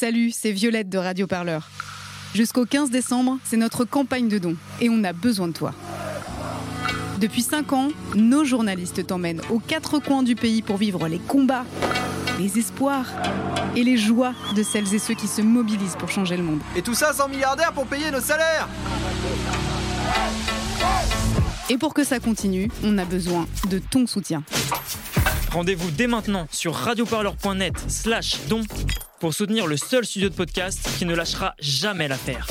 Salut, c'est Violette de Radio Parleur. Jusqu'au 15 décembre, c'est notre campagne de dons et on a besoin de toi. Depuis 5 ans, nos journalistes t'emmènent aux quatre coins du pays pour vivre les combats, les espoirs et les joies de celles et ceux qui se mobilisent pour changer le monde. Et tout ça sans milliardaires pour payer nos salaires Et pour que ça continue, on a besoin de ton soutien. Rendez-vous dès maintenant sur radioparleur.net slash don pour soutenir le seul studio de podcast qui ne lâchera jamais l'affaire.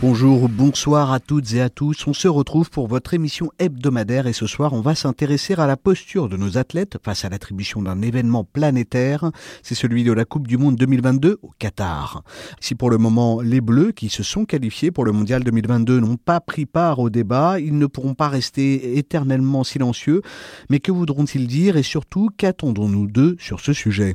Bonjour, bonsoir à toutes et à tous. On se retrouve pour votre émission hebdomadaire et ce soir, on va s'intéresser à la posture de nos athlètes face à l'attribution d'un événement planétaire. C'est celui de la Coupe du Monde 2022 au Qatar. Si pour le moment, les Bleus qui se sont qualifiés pour le Mondial 2022 n'ont pas pris part au débat, ils ne pourront pas rester éternellement silencieux. Mais que voudront-ils dire et surtout, qu'attendons-nous d'eux sur ce sujet?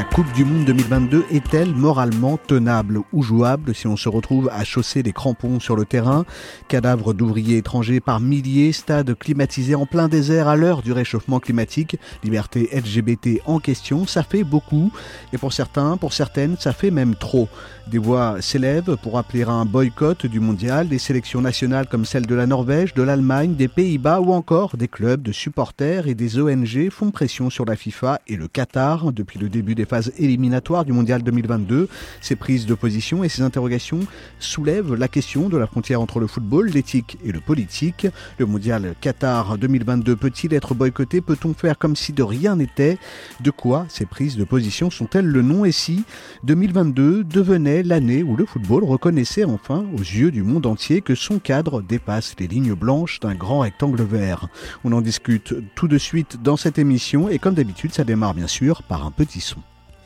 La Coupe du Monde 2022 est-elle moralement tenable ou jouable si on se retrouve à chausser des crampons sur le terrain? Cadavres d'ouvriers étrangers par milliers, stades climatisés en plein désert à l'heure du réchauffement climatique, liberté LGBT en question, ça fait beaucoup. Et pour certains, pour certaines, ça fait même trop. Des voix s'élèvent pour appeler à un boycott du mondial, des sélections nationales comme celle de la Norvège, de l'Allemagne, des Pays-Bas ou encore des clubs de supporters et des ONG font pression sur la FIFA et le Qatar depuis le début des phases éliminatoires du mondial 2022. Ces prises de position et ces interrogations soulèvent la question de la frontière entre le football, l'éthique et le politique. Le mondial Qatar 2022 peut-il être boycotté? Peut-on faire comme si de rien n'était? De quoi ces prises de position sont-elles le nom? Et si 2022 devenait l'année où le football reconnaissait enfin aux yeux du monde entier que son cadre dépasse les lignes blanches d'un grand rectangle vert? On en discute tout de suite dans cette émission et comme d'habitude ça démarre bien sûr par un petit son.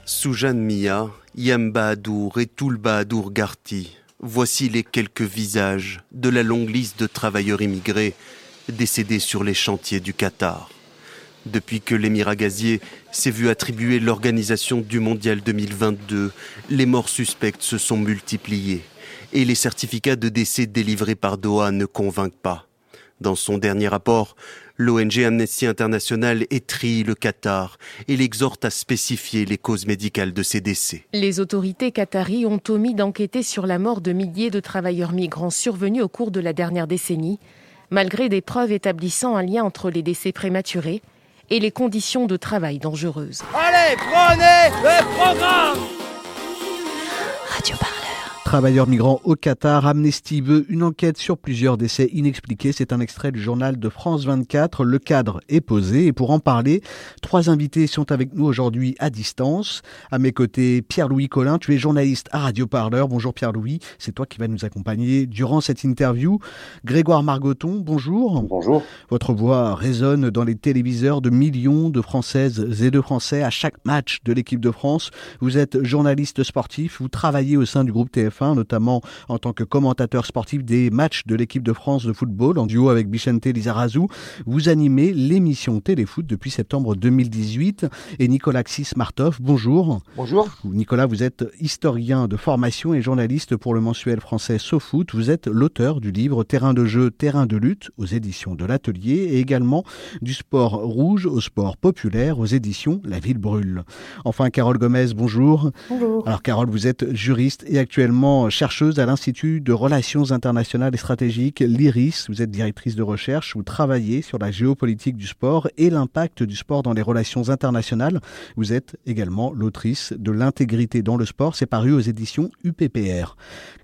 Soujane Mia, Yam Bahadour et Toul Garti, voici les quelques visages de la longue liste de travailleurs immigrés décédés sur les chantiers du Qatar. Depuis que l'émirat gazier s'est vu attribuer l'organisation du Mondial 2022, les morts suspectes se sont multipliées et les certificats de décès délivrés par Doha ne convainquent pas. Dans son dernier rapport, l'ONG Amnesty International étrie le Qatar et l'exhorte à spécifier les causes médicales de ces décès. Les autorités qataries ont omis d'enquêter sur la mort de milliers de travailleurs migrants survenus au cours de la dernière décennie, malgré des preuves établissant un lien entre les décès prématurés et les conditions de travail dangereuses. Allez, prenez le programme. Travailleurs migrants au Qatar, Amnesty veut une enquête sur plusieurs décès inexpliqués. C'est un extrait du journal de France 24. Le cadre est posé et pour en parler, trois invités sont avec nous aujourd'hui à distance. À mes côtés, Pierre-Louis Collin, tu es journaliste à Radio Parleur. Bonjour Pierre-Louis, c'est toi qui vas nous accompagner durant cette interview. Grégoire Margoton, bonjour. Bonjour. Votre voix résonne dans les téléviseurs de millions de Françaises et de Français à chaque match de l'équipe de France. Vous êtes journaliste sportif, vous travaillez au sein du groupe TF1 notamment en tant que commentateur sportif des matchs de l'équipe de France de football en duo avec Bichente Lizarazu. Vous animez l'émission Téléfoot depuis septembre 2018 et Nicolas Xis Martov, bonjour. Bonjour. Nicolas, vous êtes historien de formation et journaliste pour le mensuel français SoFoot. Vous êtes l'auteur du livre Terrain de jeu, terrain de lutte aux éditions de l'Atelier et également du sport rouge au sport populaire aux éditions La Ville Brûle. Enfin, Carole Gomez, bonjour. Bonjour. Alors Carole, vous êtes juriste et actuellement chercheuse à l'Institut de Relations internationales et stratégiques, l'IRIS. Vous êtes directrice de recherche, vous travaillez sur la géopolitique du sport et l'impact du sport dans les relations internationales. Vous êtes également l'autrice de L'intégrité dans le sport. C'est paru aux éditions UPPR.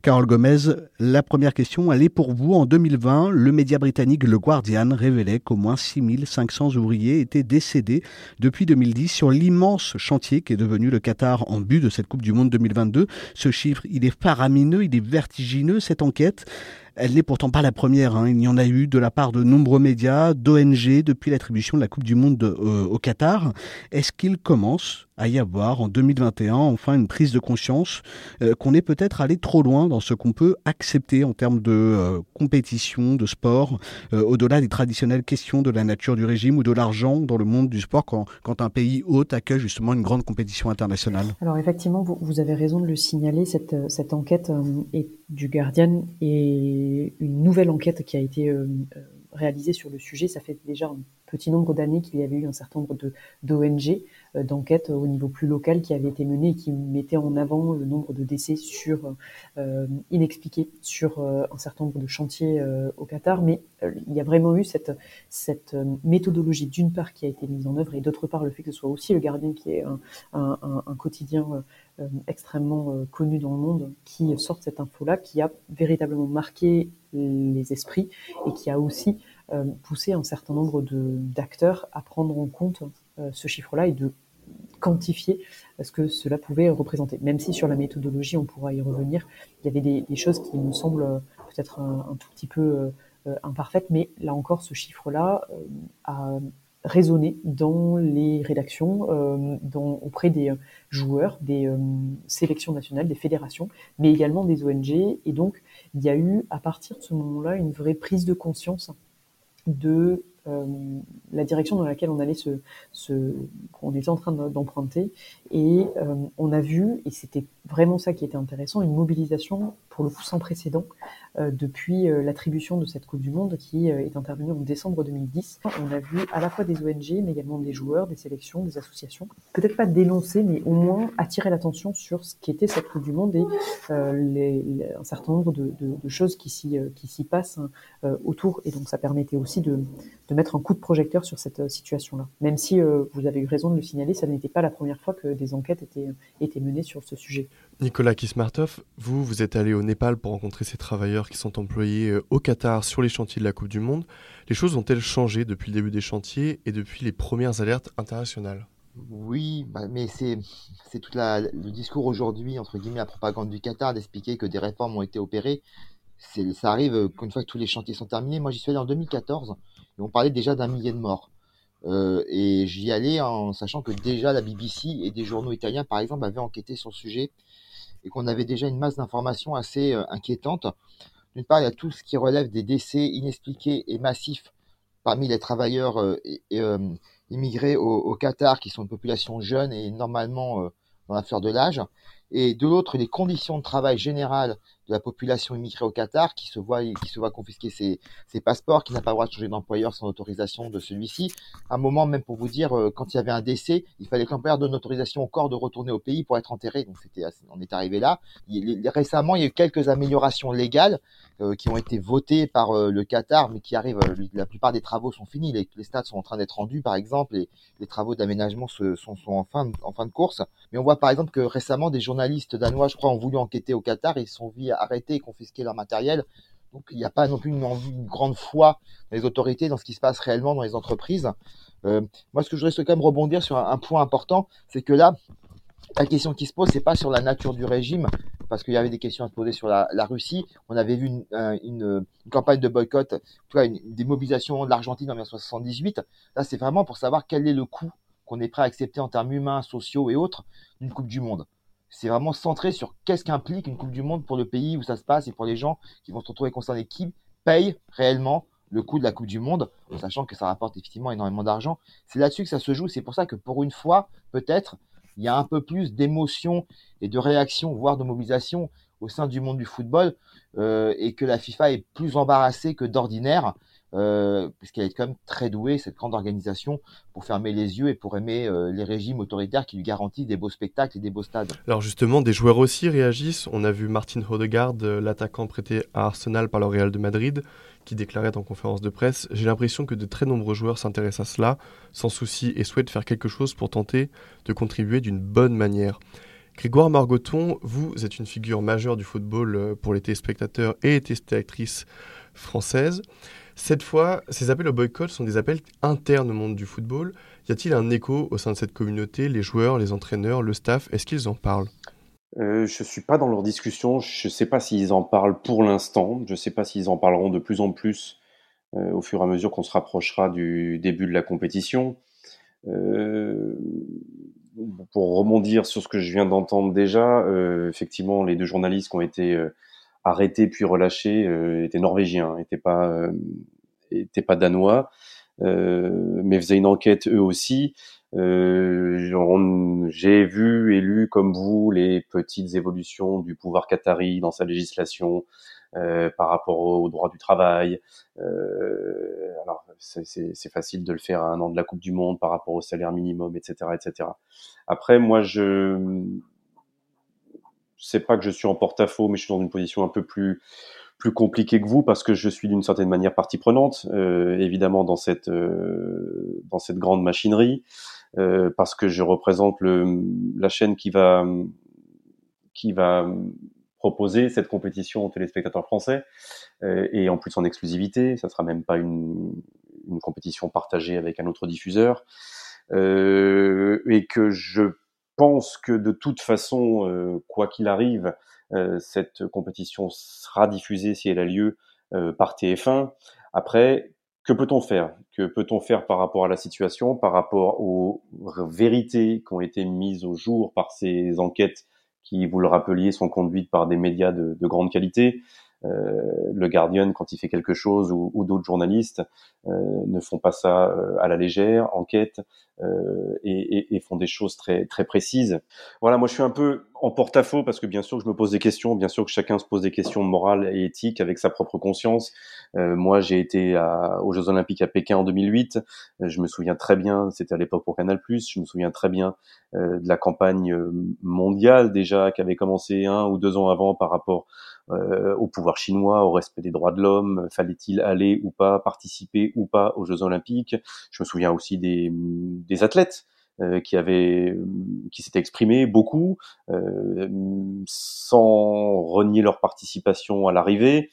Carole Gomez, la première question, elle est pour vous. En 2020, le média britannique Le Guardian révélait qu'au moins 6500 ouvriers étaient décédés depuis 2010 sur l'immense chantier qui est devenu le Qatar en but de cette Coupe du Monde 2022. Ce chiffre, il est faramineux, il est vertigineux, cette enquête. Elle n'est pourtant pas la première. Hein. Il y en a eu de la part de nombreux médias, d'ONG, depuis l'attribution de la Coupe du Monde euh, au Qatar. Est-ce qu'il commence à y avoir en 2021 enfin une prise de conscience euh, qu'on est peut-être allé trop loin dans ce qu'on peut accepter en termes de euh, compétition, de sport, au-delà des traditionnelles questions de la nature du régime ou de l'argent dans le monde du sport quand, un pays hôte accueille justement une grande compétition internationale? Alors effectivement, vous, avez raison de le signaler, cette enquête est du Guardian et une nouvelle enquête qui a été euh, réalisée sur le sujet. Ça fait déjà un petit nombre d'années qu'il y avait eu un certain nombre d'ONG, euh, d'enquêtes au niveau plus local qui avaient été menées et qui mettaient en avant le nombre de décès sur inexpliqués sur un certain nombre de chantiers au Qatar. Mais il y a vraiment eu cette, cette méthodologie d'une part qui a été mise en œuvre et d'autre part le fait que ce soit aussi le Guardian qui est un, un, un quotidien euh, extrêmement euh, connu dans le monde qui sortent cette info-là, qui a véritablement marqué les esprits et qui a aussi euh, poussé un certain nombre d'acteurs à prendre en compte ce chiffre-là et de quantifier ce que cela pouvait représenter. Même si sur la méthodologie, on pourra y revenir, il y avait des, choses qui me semblent peut-être un, tout petit peu imparfaites, mais là encore, ce chiffre-là a résonner dans les rédactions, euh, auprès des euh, joueurs, des euh, sélections nationales, des fédérations, mais également des ONG. Et donc, il y a eu, à partir de ce moment-là, une vraie prise de conscience de euh, la direction dans laquelle on allait se, était en train d'emprunter. Et euh, on a vu, et c'était vraiment ça qui était intéressant, une mobilisation pour le coup sans précédent euh, depuis l'attribution de cette Coupe du Monde qui est intervenue en décembre 2010. On a vu à la fois des ONG, mais également des joueurs, des sélections, des associations, peut-être pas dénoncer, mais au moins attirer l'attention sur ce qui était cette Coupe du Monde et un certain nombre de, choses qui s'y qui s'y passent autour. Et donc ça permettait aussi de, de mettre un coup de projecteur sur cette situation-là. Même si vous avez eu raison de le signaler, ça n'était pas la première fois que des enquêtes étaient, étaient menées sur ce sujet. Nicolas Kismartov, vous, vous êtes allé au Népal pour rencontrer ces travailleurs qui sont employés euh, au Qatar sur les chantiers de la Coupe du Monde. Les choses ont-elles changé depuis le début des chantiers et depuis les premières alertes internationales? Oui, bah, mais c'est tout le discours aujourd'hui, entre guillemets, la propagande du Qatar, d'expliquer que des réformes ont été opérées. Ça arrive euh, une fois que tous les chantiers sont terminés. Moi, j'y suis allé en 2014 et on parlait déjà d'un millier de morts. Euh, et j'y allais en sachant que déjà la BBC et des journaux italiens, par exemple, avaient enquêté sur le sujet et qu'on avait déjà une masse d'informations assez euh, inquiétante. D'une part, il y a tout ce qui relève des décès inexpliqués et massifs parmi les travailleurs euh, immigrés au, au, Qatar, qui sont une population jeune et normalement dans la fleur de l'âge. Et de l'autre, les conditions de travail générales de la population immigrée au Qatar qui se voit, qui se voit confisquer ses, ses passeports, qui n'a pas le droit de changer d'employeur sans autorisation de celui-ci. Un moment, même pour vous dire, euh, quand il y avait un décès, il fallait que l'employeur donne autorisation au corps de retourner au pays pour être enterré. Donc c'était, on est arrivé là. Récemment, il y a eu quelques améliorations légales euh, qui ont été votées par euh, le Qatar, mais qui arrivent. la plupart des travaux sont finis. Les, stades sont en train d'être rendus, par exemple, et les travaux d'aménagement sont, sont en fin, de, en fin de course. Mais on voit par exemple que récemment, des journalistes danois, je crois, ont voulu enquêter au Qatar. Ils sont vus arrêter et confisquer leur matériel. Donc il n'y a pas non plus une, grande foi dans les autorités, dans ce qui se passe réellement dans les entreprises. Euh, moi, ce que je voudrais quand même rebondir sur un, point important, c'est que là, la question qui se pose, c'est pas sur la nature du régime, parce qu'il y avait des questions à se poser sur la, Russie. On avait vu une, campagne de boycott, en tout une, des mobilisations de l'Argentine en 1978. Là, c'est vraiment pour savoir quel est le coût qu'on est prêt à accepter en termes humains, sociaux et autres d'une Coupe du Monde c'est vraiment centré sur qu'est-ce qu'implique une Coupe du Monde pour le pays où ça se passe et pour les gens qui vont se retrouver concernés, qui payent réellement le coût de la Coupe du Monde, en sachant que ça rapporte effectivement énormément d'argent. C'est là-dessus que ça se joue. C'est pour ça que pour une fois, peut-être, il y a un peu plus d'émotion et de réaction, voire de mobilisation au sein du monde du football, euh, et que la FIFA est plus embarrassée que d'ordinaire euh, parce qu'elle est quand même très douée, cette grande organisation, pour fermer les yeux et pour aimer euh, les régimes autoritaires qui lui garantissent des beaux spectacles et des beaux stades. Alors justement, des joueurs aussi réagissent. On a vu Martin Hodegaard, euh, l'attaquant prêté à Arsenal par le Real de Madrid, qui déclarait en conférence de presse J'ai l'impression que de très nombreux joueurs s'intéressent à cela, sans souci, et souhaitent faire quelque chose pour tenter de contribuer d'une bonne manière. Grégoire Margoton, vous êtes une figure majeure du football pour les téléspectateurs et les téléspectatrices françaises. Cette fois, ces appels au boycott sont des appels internes au monde du football. Y a-t-il un écho au sein de cette communauté Les joueurs, les entraîneurs, le staff, est-ce qu'ils en parlent? Euh, je ne suis pas dans leur discussion. Je ne sais pas s'ils en parlent pour l'instant. Je ne sais pas s'ils en parleront de plus en plus euh, au fur et à mesure qu'on se rapprochera du début de la compétition. Euh, pour rebondir sur ce que je viens d'entendre déjà, effectivement, les deux journalistes qui ont été arrêtés puis relâchés étaient norvégiens, n'étaient pas, étaient pas danois, mais faisaient une enquête eux aussi. Euh, j'ai vu et lu comme vous les petites évolutions du pouvoir qatari dans sa législation euh, par rapport au, droit du travail. Euh, alors c'est facile de le faire à un an de la Coupe du Monde par rapport au salaire minimum, etc., etc. Après, moi, je sais pas que je suis en porte-à-faux, mais je suis dans une position un peu plus plus compliquée que vous parce que je suis d'une certaine manière partie prenante, euh, évidemment dans cette euh, dans cette grande machinerie. Euh, parce que je représente le, la chaîne qui va qui va proposer cette compétition aux téléspectateurs français et en plus en exclusivité. Ça sera même pas une, une compétition partagée avec un autre diffuseur et que je pense que de toute façon, euh, quoi qu'il arrive, cette compétition sera diffusée si elle a lieu par TF1. Après, que peut-on faire? Que peut-on faire par rapport à la situation, par rapport aux vérités qui ont été mises au jour par ces enquêtes qui, vous le rappeliez, sont conduites par des médias de, de grande qualité? euh, le Guardian, quand il fait quelque chose, ou, ou d'autres journalistes, euh, ne font pas ça euh, à la légère, enquêtent et, et, et, font des choses très très précises. Voilà, moi je suis un peu en porte-à-faux parce que bien sûr je me pose des questions, bien sûr que chacun se pose des questions morales et éthiques avec sa propre conscience. Euh, moi, j'ai été à, aux Jeux Olympiques à Pékin en 2008. je me souviens très bien, c'était à l'époque pour Canal+. Je me souviens très bien euh, de la campagne mondiale déjà qui avait commencé un ou deux ans avant par rapport euh, au pouvoir chinois, au respect des droits de l'homme, fallait-il aller ou pas, participer ou pas aux Jeux Olympiques. Je me souviens aussi des, des athlètes euh, qui avaient, qui s'étaient exprimés beaucoup, euh, sans renier leur participation à l'arrivée.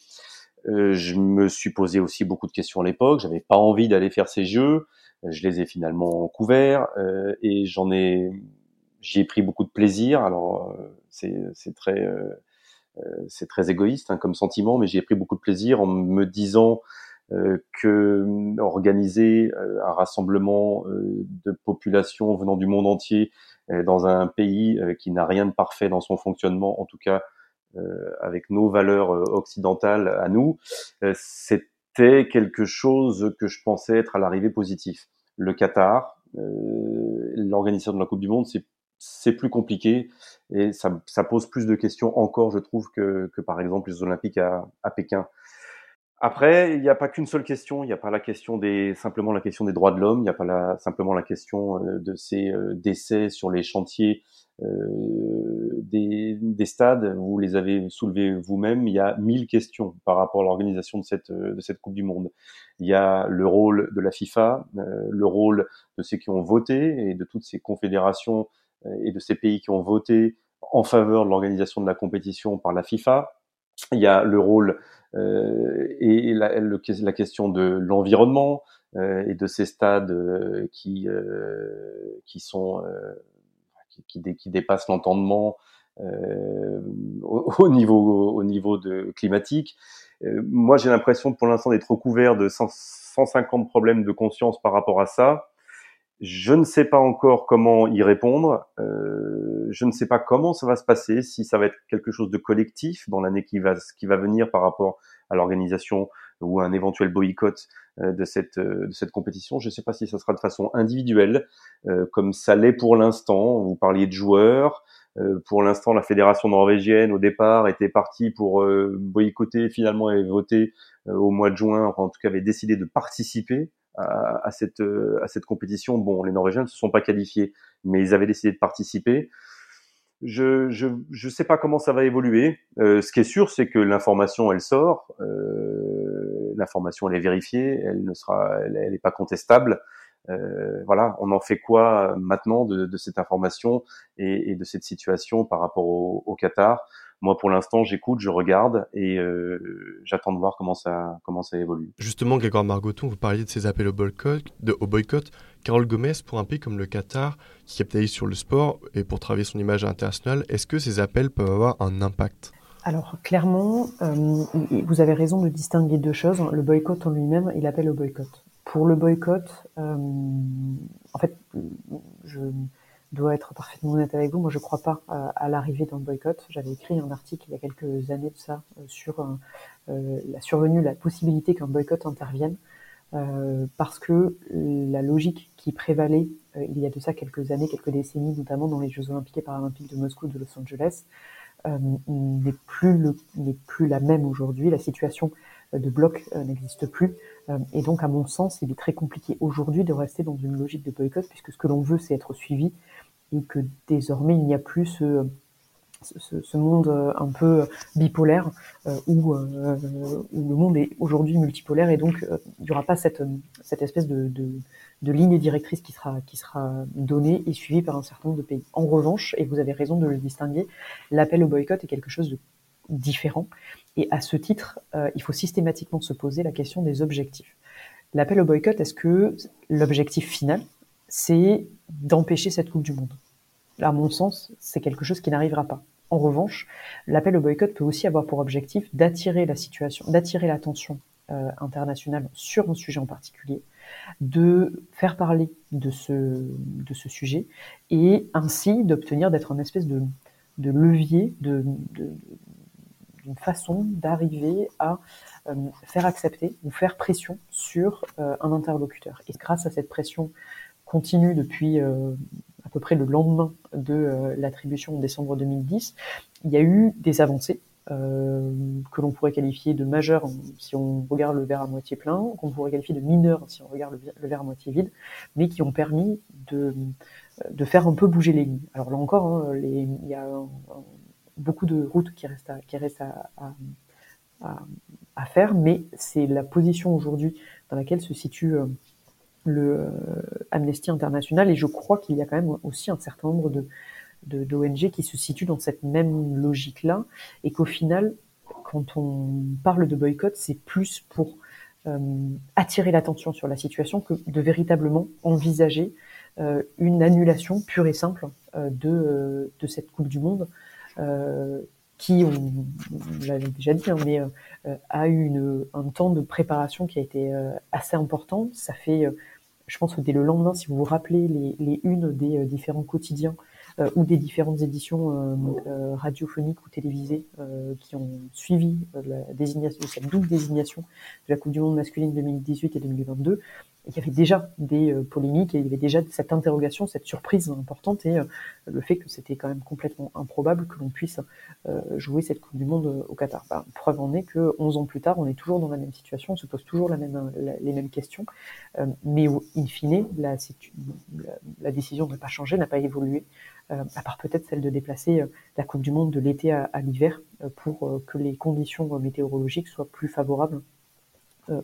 Euh, je me suis posé aussi beaucoup de questions à l'époque. J'avais pas envie d'aller faire ces jeux. Je les ai finalement couverts et j'en ai, j'y ai pris beaucoup de plaisir. Alors c'est très euh, c'est très égoïste hein, comme sentiment, mais j'ai pris beaucoup de plaisir en me disant euh, que euh, organiser un rassemblement de populations venant du monde entier dans un pays qui n'a rien de parfait dans son fonctionnement, en tout cas avec nos valeurs occidentales à nous, c'était quelque chose que je pensais être à l'arrivée positif. Le Qatar, l'organisation de la Coupe du Monde, c'est plus compliqué et ça, ça, pose plus de questions encore, je trouve, que, que par exemple les Olympiques à, à Pékin. Après, il n'y a pas qu'une seule question. Il n'y a pas la question des simplement la question des droits de l'homme. Il n'y a pas la, simplement la question euh, de ces euh, décès sur les chantiers euh, des, des, stades. Vous les avez soulevés vous-même. Il y a mille questions par rapport à l'organisation de cette de cette Coupe du Monde. Il y a le rôle de la FIFA, le rôle de ceux qui ont voté et de toutes ces confédérations et de ces pays qui ont voté en faveur de l'organisation de la compétition par la FIFA. Il y a le rôle euh, et la, question de l'environnement euh, et de ces stades euh, qui euh, qui sont euh, qui, qui, qui, dépassent l'entendement au, au, niveau au niveau de climatique. moi, j'ai l'impression pour l'instant d'être recouvert de 150 problèmes de conscience par rapport à ça. Je ne sais pas encore comment y répondre. Euh, je ne sais pas comment ça va se passer, si ça va être quelque chose de collectif dans l'année qui va, qui va venir par rapport à l'organisation ou à un éventuel boycott euh, de, cette, euh, de cette compétition. Je ne sais pas si ça sera de façon individuelle, euh, comme ça l'est pour l'instant. Vous parliez de joueurs, pour l'instant, la fédération norvégienne, au départ, était partie pour boycotter, finalement, et voter au mois de juin, en tout cas, avait décidé de participer à, à, cette, à cette compétition. Bon, les Norvégiens ne se sont pas qualifiés, mais ils avaient décidé de participer. Je je je sais pas comment ça va évoluer. Euh, ce qui est sûr, c'est que l'information, elle sort. Euh, l'information, elle est vérifiée. Elle ne sera, elle, est pas contestable. Euh, voilà, on en fait quoi maintenant de, de cette information et, et, de cette situation par rapport au, au Qatar? Moi, pour l'instant, j'écoute, je regarde et euh, j'attends de voir comment ça, comment ça évolue. Justement, Grégoire Margoton, vous parliez de ces appels au boycott. De, au boycott. Carole Gomez, pour un pays comme le Qatar, qui capitalise sur le sport et pour travailler son image internationale, est-ce que ces appels peuvent avoir un impact? Alors clairement, euh, vous avez raison de distinguer deux choses. Le boycott en lui-même et l'appel au boycott. Pour le boycott, euh, en fait, je, dois être parfaitement honnête avec vous. Moi, je ne crois pas euh, à, l'arrivée d'un boycott. J'avais écrit un article il y a quelques années de ça euh, sur euh, la survenue, la possibilité qu'un boycott intervienne, parce que la logique qui prévalait il y a de ça quelques années, quelques décennies, notamment dans les Jeux Olympiques et Paralympiques de Moscou, de Los Angeles, n'est plus, n'est plus la même aujourd'hui. La situation de bloc n'existe plus. et donc, à mon sens, il est très compliqué aujourd'hui de rester dans une logique de boycott, puisque ce que l'on veut, c'est être suivi et que désormais il n'y a plus ce, monde euh, un peu bipolaire euh, où, euh, où, le monde est aujourd'hui multipolaire et donc il n'y aura pas cette, espèce de, ligne directrice qui sera donnée et suivie par un certain nombre de pays. En revanche, et vous avez raison de le distinguer, l'appel au boycott est quelque chose de différent et à ce titre, il faut systématiquement se poser la question des objectifs. L'appel au boycott, est-ce que l'objectif final, c'est d'empêcher cette Coupe du Monde. À mon sens, c'est quelque chose qui n'arrivera pas. En revanche, l'appel au boycott peut aussi avoir pour objectif d'attirer la situation, d'attirer l'attention euh, internationale sur un sujet en particulier, de faire parler de ce, sujet et ainsi d'obtenir d'être un espèce de, levier, de, d'une façon d'arriver à euh, faire accepter ou faire pression sur euh, un interlocuteur. Et grâce à cette pression continue depuis euh, à peu près le lendemain de euh, l'attribution en décembre 2010, il y a eu des avancées euh, que l'on pourrait qualifier de majeures si on regarde le verre à moitié plein, qu'on pourrait qualifier de mineures si on regarde le, verre à moitié vide, mais qui ont permis de, de faire un peu bouger les lignes. Alors là encore, hein, il y a beaucoup de routes qui restent à, qui restent à, à faire, mais c'est la position aujourd'hui dans laquelle se situe le euh, Amnesty International et je crois qu'il y a quand même aussi un certain nombre de d'ONG qui se situent dans cette même logique-là et qu'au final, quand on parle de boycott, c'est plus pour euh, attirer l'attention sur la situation que de véritablement envisager euh, une annulation pure et simple de, de cette Coupe du Monde qui, on, l'avait déjà dit, hein, mais a eu un temps de préparation qui a été assez important. Ça fait je pense que dès le lendemain, si vous vous rappelez les, les unes des euh, différents quotidiens euh, ou des différentes éditions euh, radiophoniques ou télévisées qui ont suivi la désignation, cette double désignation de la Coupe du Monde masculine 2018 et 2022, il y avait déjà des euh, polémiques et il y avait déjà cette interrogation, cette surprise importante et euh, le fait que c'était quand même complètement improbable que l'on puisse euh, jouer cette Coupe du Monde au Qatar. Bah, preuve en est que 11 ans plus tard, on est toujours dans la même situation, on se pose toujours les mêmes questions, mais in fine, la, décision n'a pas changé, n'a pas évolué, à part peut-être celle de déplacer la Coupe du Monde de l'été à, l'hiver pour que les conditions météorologiques soient plus favorables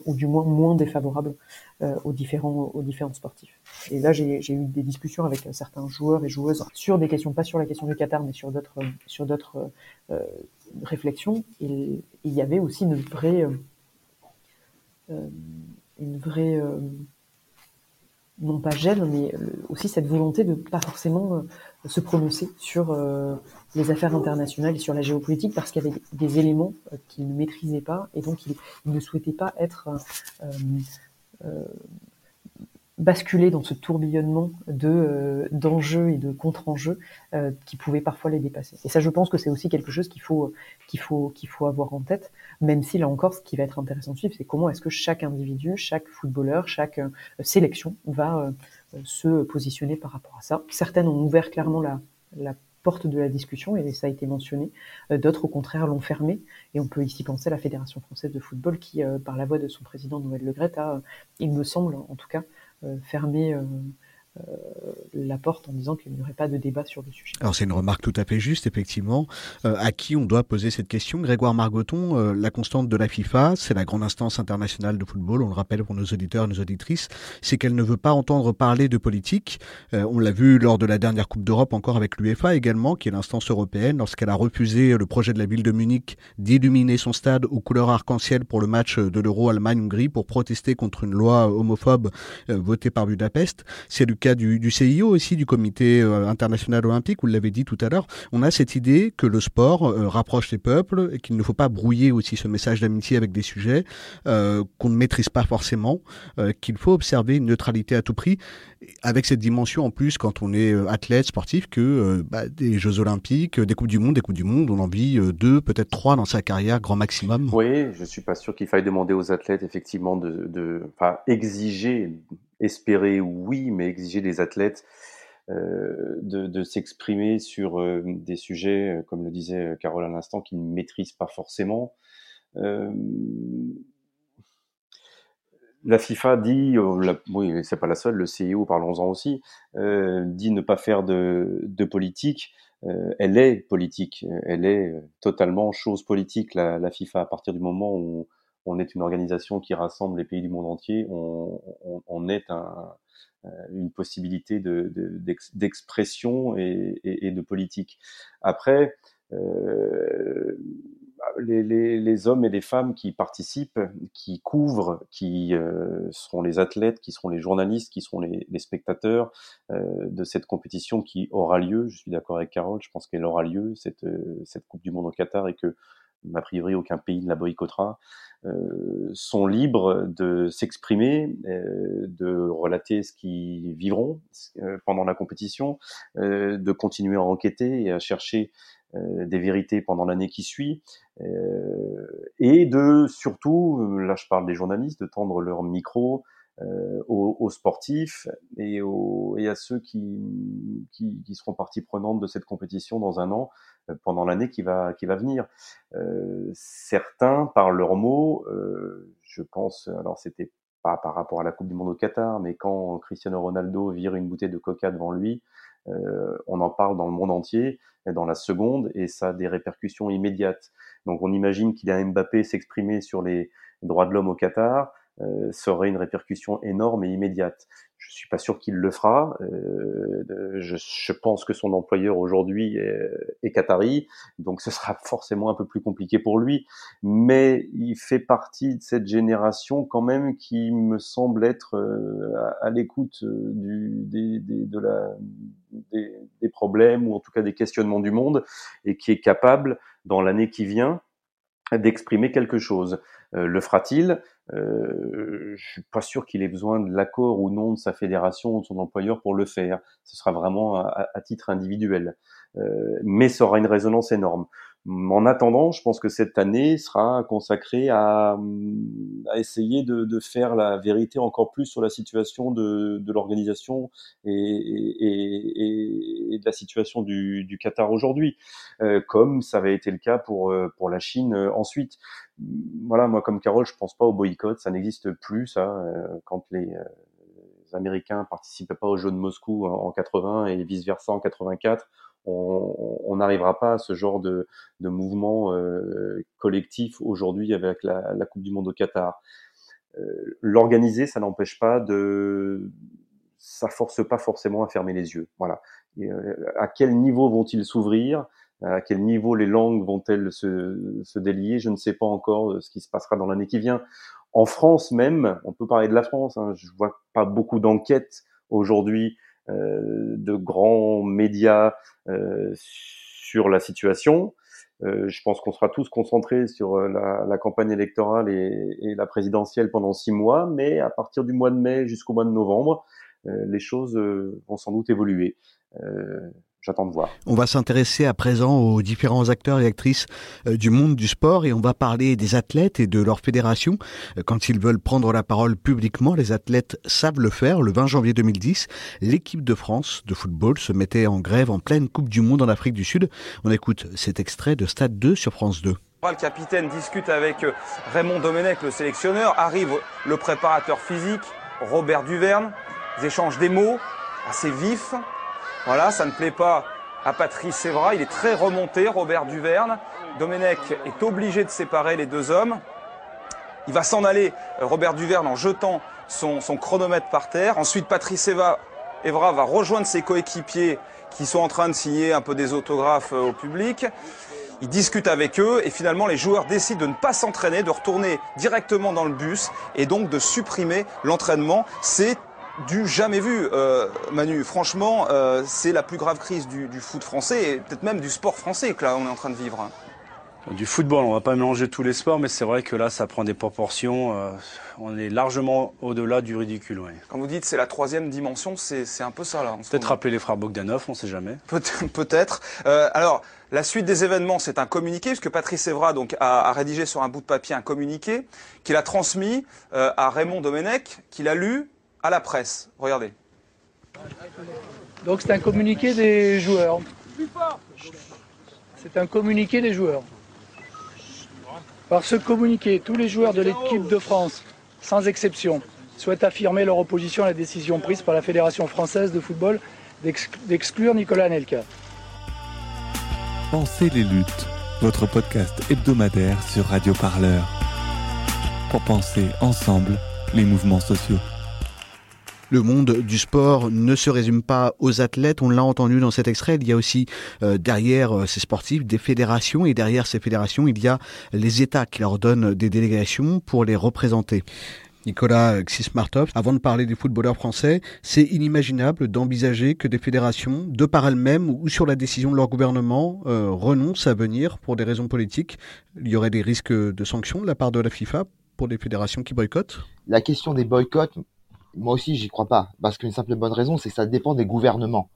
ou du moins moins défavorable euh, aux différents aux différents sportifs. Et là, j'ai eu des discussions avec certains joueurs et joueuses sur des questions, pas sur la question du Qatar, mais sur d'autres sur euh, réflexions. Et il y avait aussi une vraie une vraie non pas gêne, mais aussi cette volonté de pas forcément euh, se prononcer sur euh, les affaires internationales et sur la géopolitique parce qu'il y avait des éléments euh, qu'il ne maîtrisait pas et donc il, ne souhaitait pas être basculer dans ce tourbillonnement de euh, d'enjeux et de contre-enjeux euh, qui pouvaient parfois les dépasser. Et ça, je pense que c'est aussi quelque chose qu'il faut qu'il faut qu'il faut avoir en tête, même si là encore, ce qui va être intéressant de suivre, c'est comment est-ce que chaque individu, chaque footballeur, chaque euh, sélection va se positionner par rapport à ça. Certaines ont ouvert clairement la, portent de la discussion et ça a été mentionné. D'autres, au contraire, l'ont fermé. Et on peut ici penser à la Fédération française de football qui, par la voix de son président Noël Legrette, a, il me semble en tout cas, fermé euh, la porte en disant qu'il n'y aurait pas de débat sur le sujet. Alors c'est une remarque tout à fait juste, effectivement. Euh, à qui on doit poser cette question? Grégoire Margoton, euh, la constante de la FIFA, c'est la grande instance internationale de football, on le rappelle pour nos auditeurs et nos auditrices, c'est qu'elle ne veut pas entendre parler de politique. on l'a vu lors de la dernière Coupe d'Europe, encore avec l'UEFA également, qui est l'instance européenne, lorsqu'elle a refusé le projet de la ville de Munich d'illuminer son stade aux couleurs arc-en-ciel pour le match de l'Euro Allemagne-Hongrie pour protester contre une loi homophobe votée par Budapest. C'est le cas du, CIO aussi, du Comité euh, international olympique, vous l'avez dit tout à l'heure, on a cette idée que le sport euh, rapproche les peuples et qu'il ne faut pas brouiller aussi ce message d'amitié avec des sujets euh, qu'on ne maîtrise pas forcément, qu'il faut observer une neutralité à tout prix, avec cette dimension en plus quand on est athlète, sportif, que bah, des Jeux olympiques, des Coupes du Monde, des Coupes du Monde, on en vit deux, peut-être trois dans sa carrière, grand maximum. Oui, je suis pas sûr qu'il faille demander aux athlètes effectivement de, de enfin, exiger espérer, oui, mais exiger des athlètes euh, de, s'exprimer sur euh, des sujets, euh, comme le disait Carole à l'instant, qu'ils ne maîtrisent pas forcément. la FIFA dit, oui, c'est pas la seule, le CIO, parlons-en aussi, dit ne pas faire de, politique. elle est politique, elle est totalement chose politique, la, la FIFA, à partir du moment où est une organisation qui rassemble les pays du monde entier, on, on, est un, euh, une possibilité d'expression de, et, de politique. Après, euh, les, les, hommes et les femmes qui participent, qui couvrent, qui euh, seront les athlètes, qui seront les journalistes, qui seront les, les spectateurs de cette compétition qui aura lieu. Je suis d'accord avec Carole, je pense qu'elle aura lieu, cette, cette Coupe du Monde au Qatar, et que a priori aucun pays ne la boycottera, euh, sont libres de s'exprimer, euh, de relater ce qu'ils vivront euh, pendant la compétition, de continuer à enquêter et à chercher des vérités pendant l'année qui suit, et de surtout, là je parle des journalistes, de tendre leur micro aux, sportifs et, aux, et, à ceux qui, qui, qui, seront partie prenante de cette compétition dans un an euh, pendant l'année qui va, qui va venir. Euh, certains, par leurs mots, euh, je pense, alors c'était pas par rapport à la Coupe du Monde au Qatar, mais quand Cristiano Ronaldo vire une bouteille de coca devant lui, euh, on en parle dans le monde entier, dans la seconde, et ça a des répercussions immédiates. Donc on imagine qu'il a Mbappé s'exprimer sur les droits de l'homme au Qatar, euh, serait une répercussion énorme et immédiate. Je suis pas sûr qu'il le fera. Euh, je, je, pense que son employeur aujourd'hui est, est, qatari, donc ce sera forcément un peu plus compliqué pour lui. Mais il fait partie de cette génération quand même qui me semble être euh, à, l'écoute euh, du, des, des, de la, des, des problèmes ou en tout cas des questionnements du monde et qui est capable dans l'année qui vient d'exprimer quelque chose. Euh, le fera-t-il? Euh, Je suis pas sûr qu'il ait besoin de l'accord ou non de sa fédération ou de son employeur pour le faire. Ce sera vraiment à, titre individuel, euh, mais ça aura une résonance énorme. En attendant, je pense que cette année sera consacrée à, à essayer de, de, faire la vérité encore plus sur la situation de, de l'organisation et, et, et, de la situation du, du Qatar aujourd'hui, euh, comme ça avait été le cas pour, euh, pour la Chine euh, ensuite. Voilà, moi comme Carole, je pense pas au boycott, ça n'existe plus ça. Euh, quand les, Américains participaient pas aux Jeux de Moscou en 80 et vice versa en 84 on n'arrivera pas à ce genre de, de mouvement euh, collectif aujourd'hui avec la, la, Coupe du Monde au Qatar. Euh, L'organiser, ça n'empêche pas de, ça force pas forcément à fermer les yeux. Voilà. euh, à quel niveau vont-ils s'ouvrir? À quel niveau les langues vont-elles se, se délier? Je ne sais pas encore ce qui se passera dans l'année qui vient. En France même, on peut parler de la France. Hein, je vois pas beaucoup d'enquêtes aujourd'hui euh, de grands médias euh, sur la situation. Euh, je pense qu'on sera tous concentrés sur la, la campagne électorale et, et, la présidentielle pendant six mois, mais à partir du mois de mai jusqu'au mois de novembre, les choses vont sans doute évoluer. J'attends de voir. On va s'intéresser à présent aux différents acteurs et actrices euh, du monde du sport et on va parler des athlètes et de leur fédération. Euh, quand ils veulent prendre la parole publiquement, les athlètes savent le faire. Le 20 janvier 2010, l'équipe de France de football se mettait en grève en pleine Coupe du Monde en Afrique du Sud. On écoute cet extrait de Stade 2 sur France 2. Le capitaine discute avec euh, Raymond Domenech, le sélectionneur. Arrive le préparateur physique, Robert Duverne. Ils échangent des mots assez vifs. Voilà, ça ne plaît pas à Patrice Evra. Il est très remonté, Robert Duverne. Domenech est obligé de séparer les deux hommes. Il va s'en aller, euh, Robert Duverne, en jetant son, chronomètre par terre. Ensuite, Patrice Evra, Evra va rejoindre ses coéquipiers qui sont en train de signer un peu des autographes euh, au public. Il discute avec eux et finalement les joueurs décident de ne pas s'entraîner, de retourner directement dans le bus et donc de supprimer l'entraînement. C'est du jamais vu, euh, Manu. Franchement, euh, c'est la plus grave crise du, foot français et peut-être même du sport français que là on est en train de vivre. Du football, on va pas mélanger tous les sports, mais c'est vrai que là, ça prend des proportions. Euh, on est largement au-delà du ridicule. Quand vous dites c'est la troisième dimension, c'est un peu ça là. Peut-être rappeler les frères Bogdanov, on ne sait jamais. Peut-être. alors, la suite des événements, c'est un communiqué, puisque Patrice Evra donc, a, rédigé sur un bout de papier un communiqué qu'il a transmis à Raymond Domenech, qu'il a lu à la presse. Regardez. Donc c'est un communiqué des joueurs. C'est un communiqué des joueurs. Par ce communiqué, tous les joueurs de l'équipe de France, sans exception, souhaitent affirmer leur opposition à la décision prise par la Fédération française de football d'exclure Nicolas Nelka. Pensez les luttes, votre podcast hebdomadaire sur Radio Parleur. Pour penser ensemble les mouvements sociaux. Le monde du sport ne se résume pas aux athlètes, on l'a entendu dans cet extrait, il y a aussi euh, derrière euh, ces sportifs des fédérations et derrière ces fédérations il y a les États qui leur donnent des délégations pour les représenter. Nicolas Xismartov, avant de parler des footballeurs français, c'est inimaginable d'envisager que des fédérations, de par elles-mêmes ou sur la décision de leur gouvernement, euh, renoncent à venir pour des raisons politiques. Il y aurait des risques de sanctions de la part de la FIFA pour des fédérations qui boycottent? La question des boycotts, moi aussi, j'y crois pas. Parce qu'une simple bonne raison, c'est que ça dépend des gouvernements.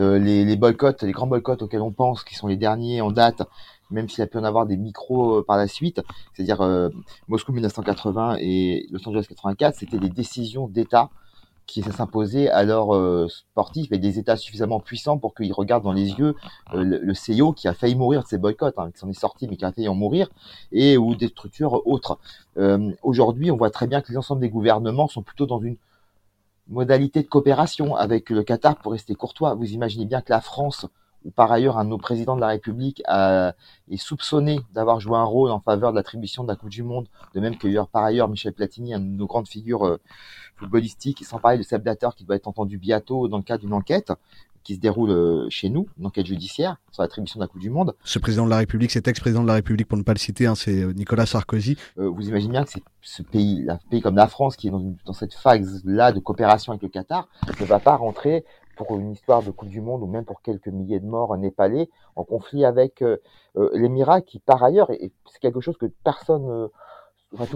Euh, les, les, boycotts, les grands boycotts auxquels on pense, qui sont les derniers en date, même s'il a pu en avoir des micros euh, par la suite, c'est-à-dire euh, Moscou 1980 et Los Angeles 84, c'était des décisions d'État qui s'imposaient à leurs sportifs et des États suffisamment puissants pour qu'ils regardent dans les yeux le, le, CIO qui a failli mourir de ces boycotts, hein, qui s'en est sorti mais qui a failli en mourir, et ou des structures autres. Aujourd'hui, on voit très bien que l'ensemble des gouvernements sont plutôt dans une modalité de coopération avec le Qatar pour rester courtois. Vous imaginez bien que la France, ou par ailleurs un de nos présidents de la République, a, est soupçonné d'avoir joué un rôle en faveur de l'attribution de la Coupe du Monde, de même que par ailleurs Michel Platini, un de nos grandes figures euh, footballistiques, sans parler de Seb qui doit être entendu bientôt dans le cadre d'une enquête qui se déroule euh, chez nous, une enquête judiciaire sur l'attribution de la Coupe du Monde. Ce président de la République, cet ex-président de la République, pour ne pas le citer, hein, c'est euh, Nicolas Sarkozy. Euh, vous imaginez bien que c'est ce pays, un pays comme la France, qui est dans, dans cette phase-là de coopération avec le Qatar, ne va pas rentrer pour une histoire de Coupe du Monde ou même pour quelques milliers de morts népalais en conflit avec euh, l'Émirat, qui par ailleurs, et c'est quelque chose que personne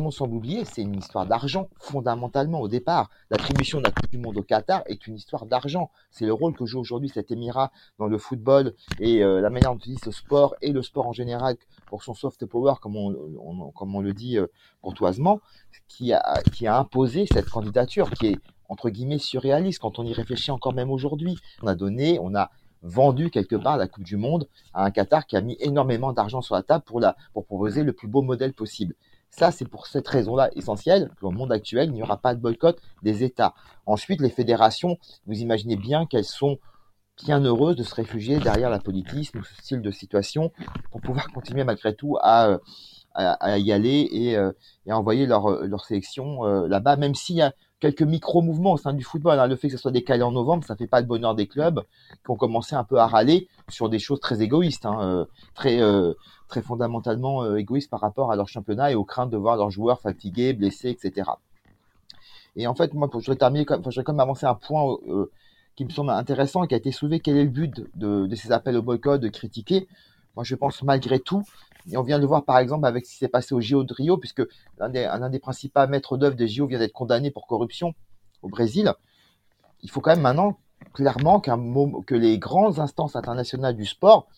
monde semble oublier, c'est une histoire d'argent, fondamentalement au départ. L'attribution de la Coupe du Monde au Qatar est une histoire d'argent. C'est le rôle que joue aujourd'hui cet émirat dans le football et euh, la manière dont il utilise ce sport et le sport en général pour son soft power, comme on, comme on le dit euh, courtoisement, qui a, qui a imposé cette candidature qui est entre guillemets surréaliste quand on y réfléchit encore même aujourd'hui. On a donné, on a vendu quelque part la Coupe du Monde à un Qatar qui a mis énormément d'argent sur la table pour, la, pour proposer le plus beau modèle possible. Ça, c'est pour cette raison-là essentielle que dans le monde actuel, il n'y aura pas de boycott des États. Ensuite, les fédérations, vous imaginez bien qu'elles sont bien heureuses de se réfugier derrière la politisme ou ce style de situation pour pouvoir continuer malgré tout à, à, y aller et, euh, envoyer leur, leur sélection euh, là-bas, même s'il y a quelques micro-mouvements au sein du football. Hein. Le fait que ce soit décalé en novembre, ça fait pas le bonheur des clubs qui ont commencé un peu à râler sur des choses très égoïstes, hein, euh, très très fondamentalement euh, égoïstes par rapport à leur championnat et aux craintes de voir leurs joueurs fatigués, blessés, etc. Et en fait, moi, je voudrais terminer, je voudrais quand même avancer un point euh, qui me semble intéressant et qui a été soulevé. Quel est le but de, ces appels au boycott, de critiquer? Moi, je pense malgré tout, et on vient de le voir par exemple avec ce qui s'est passé au JO de Rio, puisque l'un des, un des principaux maîtres d'œuvre des JO vient d'être condamné pour corruption au Brésil. Il faut quand même maintenant clairement que les grandes instances internationales du sport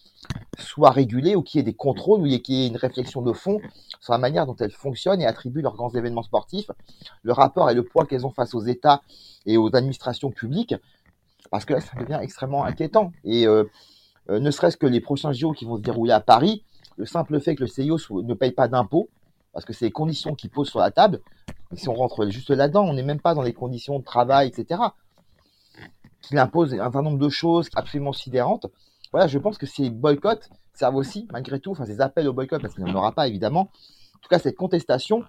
soient régulées ou qu'il y ait des contrôles ou qu'il y ait une réflexion de fond sur la manière dont elles fonctionnent et attribuent leurs grands événements sportifs, le rapport et le poids qu'elles ont face aux États et aux administrations publiques, parce que là, ça devient extrêmement inquiétant. Et euh, euh, ne serait-ce que les prochains JO qui vont se dérouler à Paris, le simple fait que le CIO ne paye pas d'impôts, parce que c'est les conditions qu'il pose sur la table, si on rentre juste là-dedans, on n'est même pas dans les conditions de travail, etc. Qu'il impose un certain nombre de choses absolument sidérantes. Voilà, je pense que ces boycotts servent aussi, malgré tout, enfin ces appels au boycott, parce qu'il n'y en aura pas évidemment. En tout cas, cette contestation,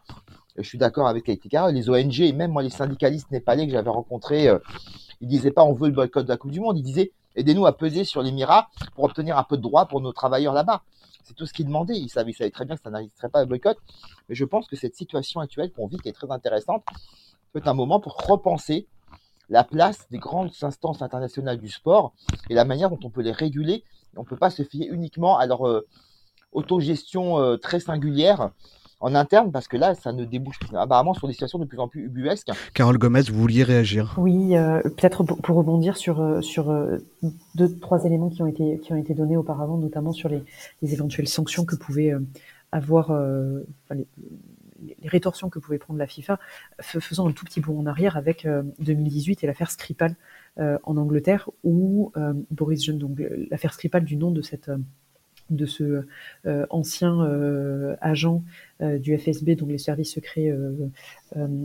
je suis d'accord avec Katie les ONG et même moi les syndicalistes népalais que j'avais rencontrés, euh, ils disaient pas on veut le boycott de la Coupe du Monde, ils disaient aidez-nous à peser sur l'Émirat pour obtenir un peu de droits pour nos travailleurs là-bas. C'est tout ce qu'ils demandaient. Ils savaient, très bien que ça n'arriverait pas à boycott. Mais je pense que cette situation actuelle qu'on vit, qui est très intéressante, peut être un moment pour repenser la place des grandes instances internationales du sport et la manière dont on peut les réguler. On ne peut pas se fier uniquement à leur euh, autogestion euh, très singulière en interne parce que là, ça ne débouche apparemment sur des situations de plus en plus ubuesques. Carole Gomez, vous vouliez réagir? Oui, euh, peut-être pour, rebondir sur, euh, sur euh, deux, trois éléments qui ont été, qui ont été donnés auparavant, notamment sur les, les éventuelles sanctions que pouvait avoir, les, les, rétorsions que pouvait prendre la FIFA, faisant un tout petit bond en arrière avec 2018 et l'affaire Skripal en Angleterre, où Boris Johnson, donc l'affaire Skripal du nom de cette de ce euh, ancien euh, agent euh, du FSB, donc les services secrets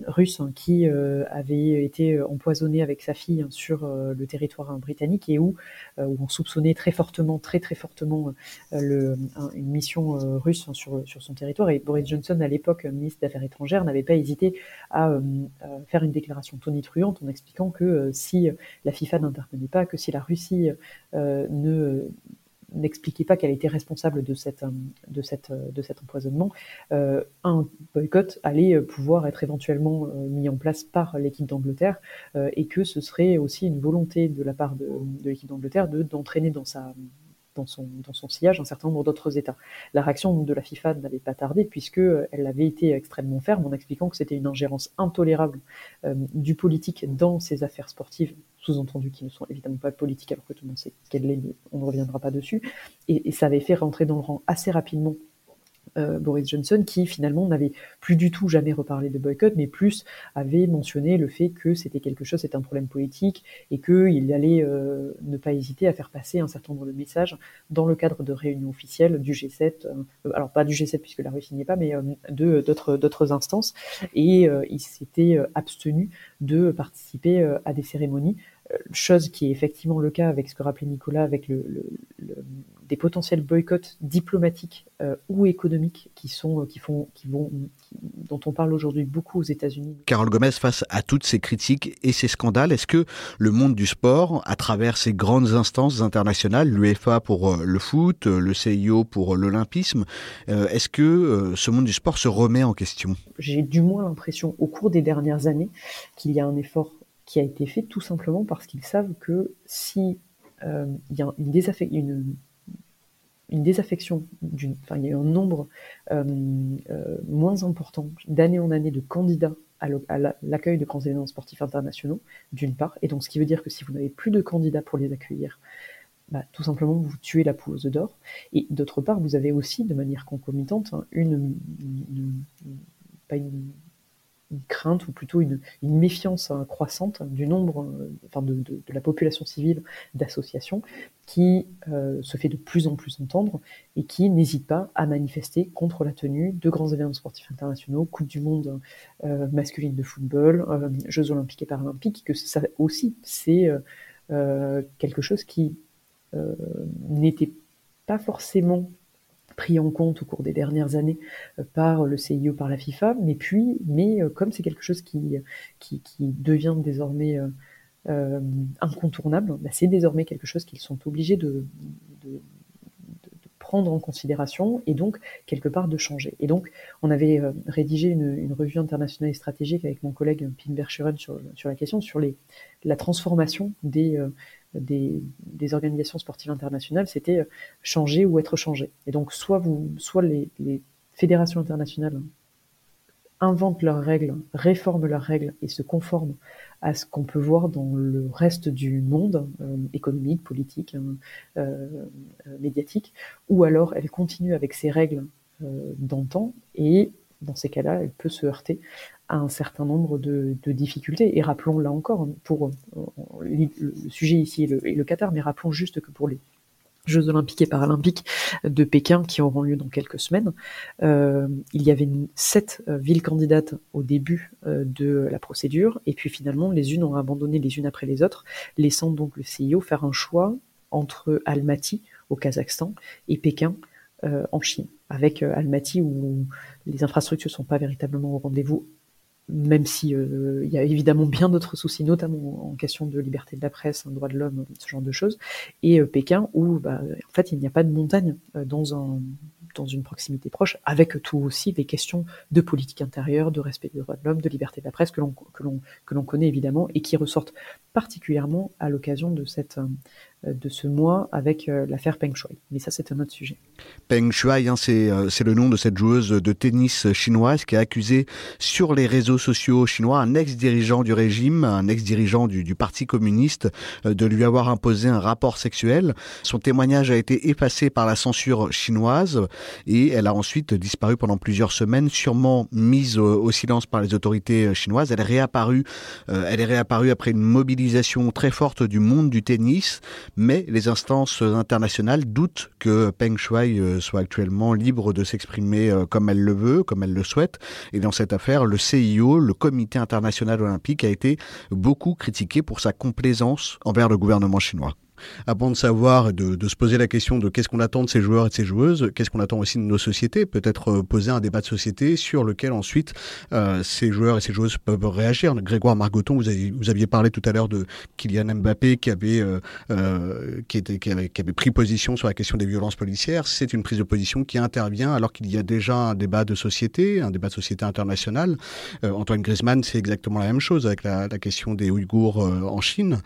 russes, hein, qui avait été empoisonné avec sa fille hein, sur le territoire britannique et où, où, on soupçonnait très fortement, très très fortement le, une mission russe hein, sur, sur son territoire. Et Boris Johnson, à l'époque ministre des Affaires étrangères, n'avait pas hésité à faire une déclaration tonitruante en expliquant que si la FIFA n'intervenait pas, que si la Russie ne n'expliquait pas qu'elle était responsable euh, euh, de cet empoisonnement, euh, un boycott allait pouvoir être éventuellement mis en place par l'équipe d'Angleterre et que ce serait aussi une volonté de la part de, l'équipe d'Angleterre de, d'entraîner dans son, sillage un certain nombre d'autres États. La réaction de la FIFA n'avait pas tardé puisqu'elle avait été extrêmement ferme en expliquant que c'était une ingérence intolérable du politique dans ses affaires sportives, sous-entendu qui ne sont évidemment pas politiques alors que tout le monde sait qu'elle l'est, mais on ne reviendra pas dessus. Et, et ça avait fait rentrer dans le rang assez rapidement euh, Boris Johnson, qui finalement n'avait plus du tout jamais reparlé de boycott, mais plus avait mentionné le fait que c'était quelque chose, c'était un problème politique, et qu'il allait euh, ne pas hésiter à faire passer un certain nombre de messages dans le cadre de réunions officielles du G7, euh, alors pas du G7 puisque la Russie n'y est pas, mais de d'autres d'autres instances, et il s'était abstenu de participer à des cérémonies chose qui est effectivement le cas avec ce que rappelait Nicolas, avec le, des potentiels boycotts diplomatiques euh, ou économiques qui sont, qui font, qui vont, dont on parle aujourd'hui beaucoup aux États-Unis. Carole Gomez, face à toutes ces critiques et ces scandales, est-ce que le monde du sport, à travers ces grandes instances internationales, l'UEFA pour euh, le foot, le CIO pour l'olympisme, euh, est-ce que ce monde du sport se remet en question? J'ai du moins l'impression, au cours des dernières années, qu'il y a un effort qui a été fait tout simplement parce qu'ils savent que si euh, y a une, désaffection, il y a un nombre euh, euh, moins important d'année en année de candidats à l'accueil de grands événements sportifs internationaux, d'une part, et donc ce qui veut dire que si vous n'avez plus de candidats pour les accueillir, bah, tout simplement vous tuez la poule aux d'or, et d'autre part, vous avez aussi, de manière concomitante, hein, une une crainte ou plutôt une, méfiance hein, croissante du nombre, euh, enfin de, la population civile d'associations qui euh, se fait de plus en plus entendre et qui n'hésite pas à manifester contre la tenue de grands événements sportifs internationaux, Coupe du Monde euh, masculine de football, Jeux olympiques et paralympiques, que ça aussi c'est quelque chose qui n'était pas forcément pris en compte au cours des dernières années euh, par le CIO, par la FIFA, mais puis, mais euh, comme c'est quelque chose qui, qui, devient désormais euh, incontournable, bah, c'est désormais quelque chose qu'ils sont obligés de, prendre en considération et donc quelque part de changer. Et donc on avait rédigé une, revue internationale et stratégique avec mon collègue Pim Berchuren sur, sur la question, sur les, la transformation des, des, organisations sportives internationales, c'était euh, changer ou être changé. Et donc, soit, vous, soit les, fédérations internationales inventent leurs règles, réforment leurs règles et se conforment à ce qu'on peut voir dans le reste du monde euh, économique, politique, hein, euh, médiatique, ou alors elle continue avec ses règles d'antan et dans ces cas-là, elle peut se heurter à un certain nombre de, difficultés. Et rappelons là encore, pour le sujet ici est le, Qatar, mais rappelons juste que pour les Jeux olympiques et paralympiques de Pékin qui auront lieu dans quelques semaines. Euh, il y avait sept euh, villes candidates au début euh, de la procédure et puis finalement les unes ont abandonné les unes après les autres, laissant donc le CIO faire un choix entre Almaty au Kazakhstan et Pékin en Chine. Avec Almaty où les infrastructures ne sont pas véritablement au rendez-vous même si euh, il y a évidemment bien d'autres soucis, notamment en question de liberté de la presse, un droit de l'homme, ce genre de choses, et euh, Pékin où bah, en fait il n'y a pas de montagne euh, dans un dans une proximité proche, avec tout aussi les questions de politique intérieure, de respect des droits de l'homme, de liberté de la presse que l'on que l'on que l'on connaît évidemment et qui ressortent particulièrement à l'occasion de cette euh, de ce mois avec euh, l'affaire Peng Shuai. Mais ça, c'est un autre sujet. Peng Shuai, hein, euh, c'est le nom de cette joueuse de tennis chinoise qui a accusé sur les réseaux sociaux chinois un ex-dirigeant du régime, un ex-dirigeant du, du, Parti communiste, de lui avoir imposé un rapport sexuel. Son témoignage a été effacé par la censure chinoise et elle a ensuite disparu pendant plusieurs semaines, sûrement mise au, silence par les autorités chinoises. Elle est elle est réapparue après une mobilisation très forte du monde du tennis mais les instances internationales doutent que Peng Shuai euh, soit actuellement libre de s'exprimer euh, comme elle le veut, comme elle le souhaite. Et dans cette affaire, le CIO, le Comité international olympique, a été beaucoup critiqué pour sa complaisance envers le gouvernement chinois avant de savoir, de, de se poser la question de qu'est-ce qu'on attend de ces joueurs et de ces joueuses, qu'est-ce qu'on attend aussi de nos sociétés, peut-être euh, poser un débat de société sur lequel ensuite euh, ces joueurs et ces joueuses peuvent réagir. Grégoire Margoton, vous, aviez parlé tout à l'heure de Kylian Mbappé qui avait, euh, qui, avait, pris position sur la question des violences policières. C'est une prise de position qui intervient alors qu'il y a déjà un débat de société, un débat de société internationale. Antoine Griezmann, c'est exactement la même chose avec la, la question des Ouïghours en Chine.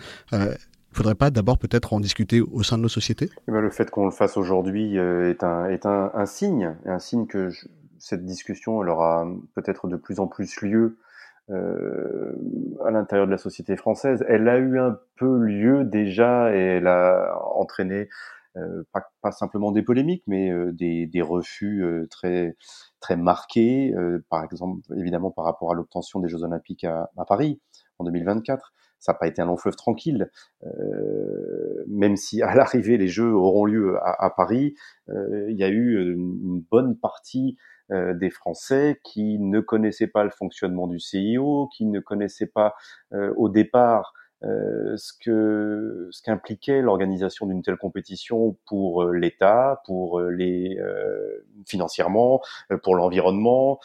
Il faudrait pas d'abord peut-être en discuter au sein de nos sociétés? Eh ben, Le fait qu'on le fasse aujourd'hui euh, est, un, est un, signe, un signe que cette discussion aura peut-être de plus en plus lieu euh, à l'intérieur de la société française. Elle a eu un peu lieu déjà et elle a entraîné euh, pas, simplement des polémiques, mais des, des, refus très très marqués, par exemple évidemment par rapport à l'obtention des Jeux Olympiques à, à Paris en 2024 ça n'a pas été un long fleuve tranquille, euh, même si à l'arrivée les Jeux auront lieu à, Paris, euh, il y a eu une bonne partie euh, des Français qui ne connaissaient pas le fonctionnement du CIO, qui ne connaissaient pas euh, au départ euh, ce que ce qu'impliquait l'organisation d'une telle compétition pour euh, l'État, pour euh, les financièrement, pour l'environnement,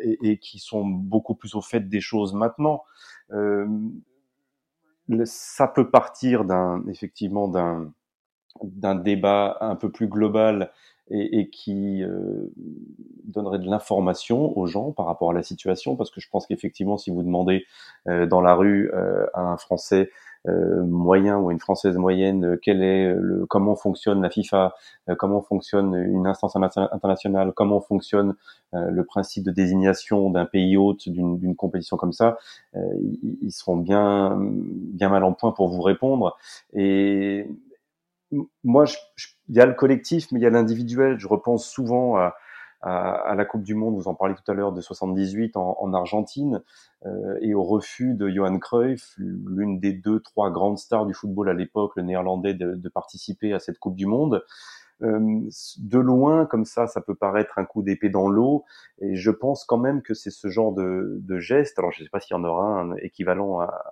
et, qui sont beaucoup plus au fait des choses maintenant. Ça peut partir d'un effectivement d'un d'un débat un peu plus global et, et qui euh, donnerait de l'information aux gens par rapport à la situation, parce que je pense qu'effectivement, si vous demandez euh, dans la rue euh, à un Français euh, moyen ou une Française moyenne euh, quel est le, comment fonctionne la FIFA, comment fonctionne une instance internationale, comment fonctionne le principe de désignation d'un pays hôte d'une compétition comme ça, ils seront bien bien mal en point pour vous répondre. Et moi, il y a le collectif, mais il y a l'individuel. Je repense souvent à, à, la Coupe du Monde, vous en parlez tout à l'heure, de 78 en, en Argentine, euh, et au refus de Johan Cruyff, l'une des deux, trois grandes stars du football à l'époque, le néerlandais, de, de, participer à cette Coupe du Monde. Euh, de loin, comme ça, ça peut paraître un coup d'épée dans l'eau, et je pense quand même que c'est ce genre de, de geste. Alors, je ne sais pas s'il y en aura un équivalent à,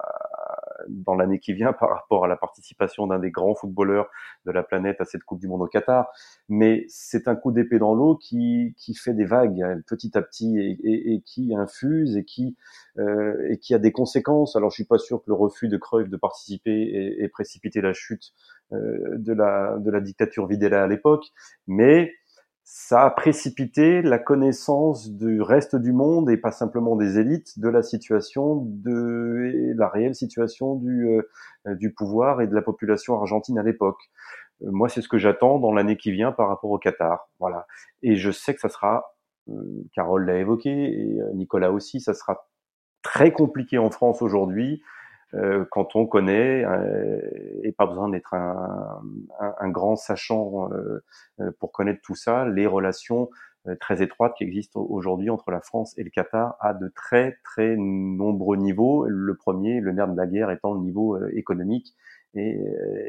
dans l'année qui vient par rapport à la participation d'un des grands footballeurs de la planète à cette Coupe du Monde au Qatar. Mais c'est un coup d'épée dans l'eau qui, qui fait des vagues hein, petit à petit et, et, et qui infuse et qui, euh, et qui a des conséquences. Alors je suis pas sûr que le refus de Cruyff de participer ait, ait précipité la chute euh, de, la, de la dictature Videla à l'époque, mais ça a précipité la connaissance du reste du monde et pas simplement des élites de la situation de la réelle situation du, euh, du pouvoir et de la population argentine à l'époque. Euh, moi, c'est ce que j'attends dans l'année qui vient par rapport au Qatar. Voilà. Et je sais que ça sera Carole l'a évoqué et Nicolas aussi, ça sera très compliqué en France aujourd'hui euh, quand on connaît, euh, et pas besoin d'être un, un, un, grand sachant euh, pour connaître tout ça, les relations très étroites qui existent aujourd'hui entre la France et le Qatar à de très très nombreux niveaux. Le premier, le nerf de la guerre étant le niveau économique et,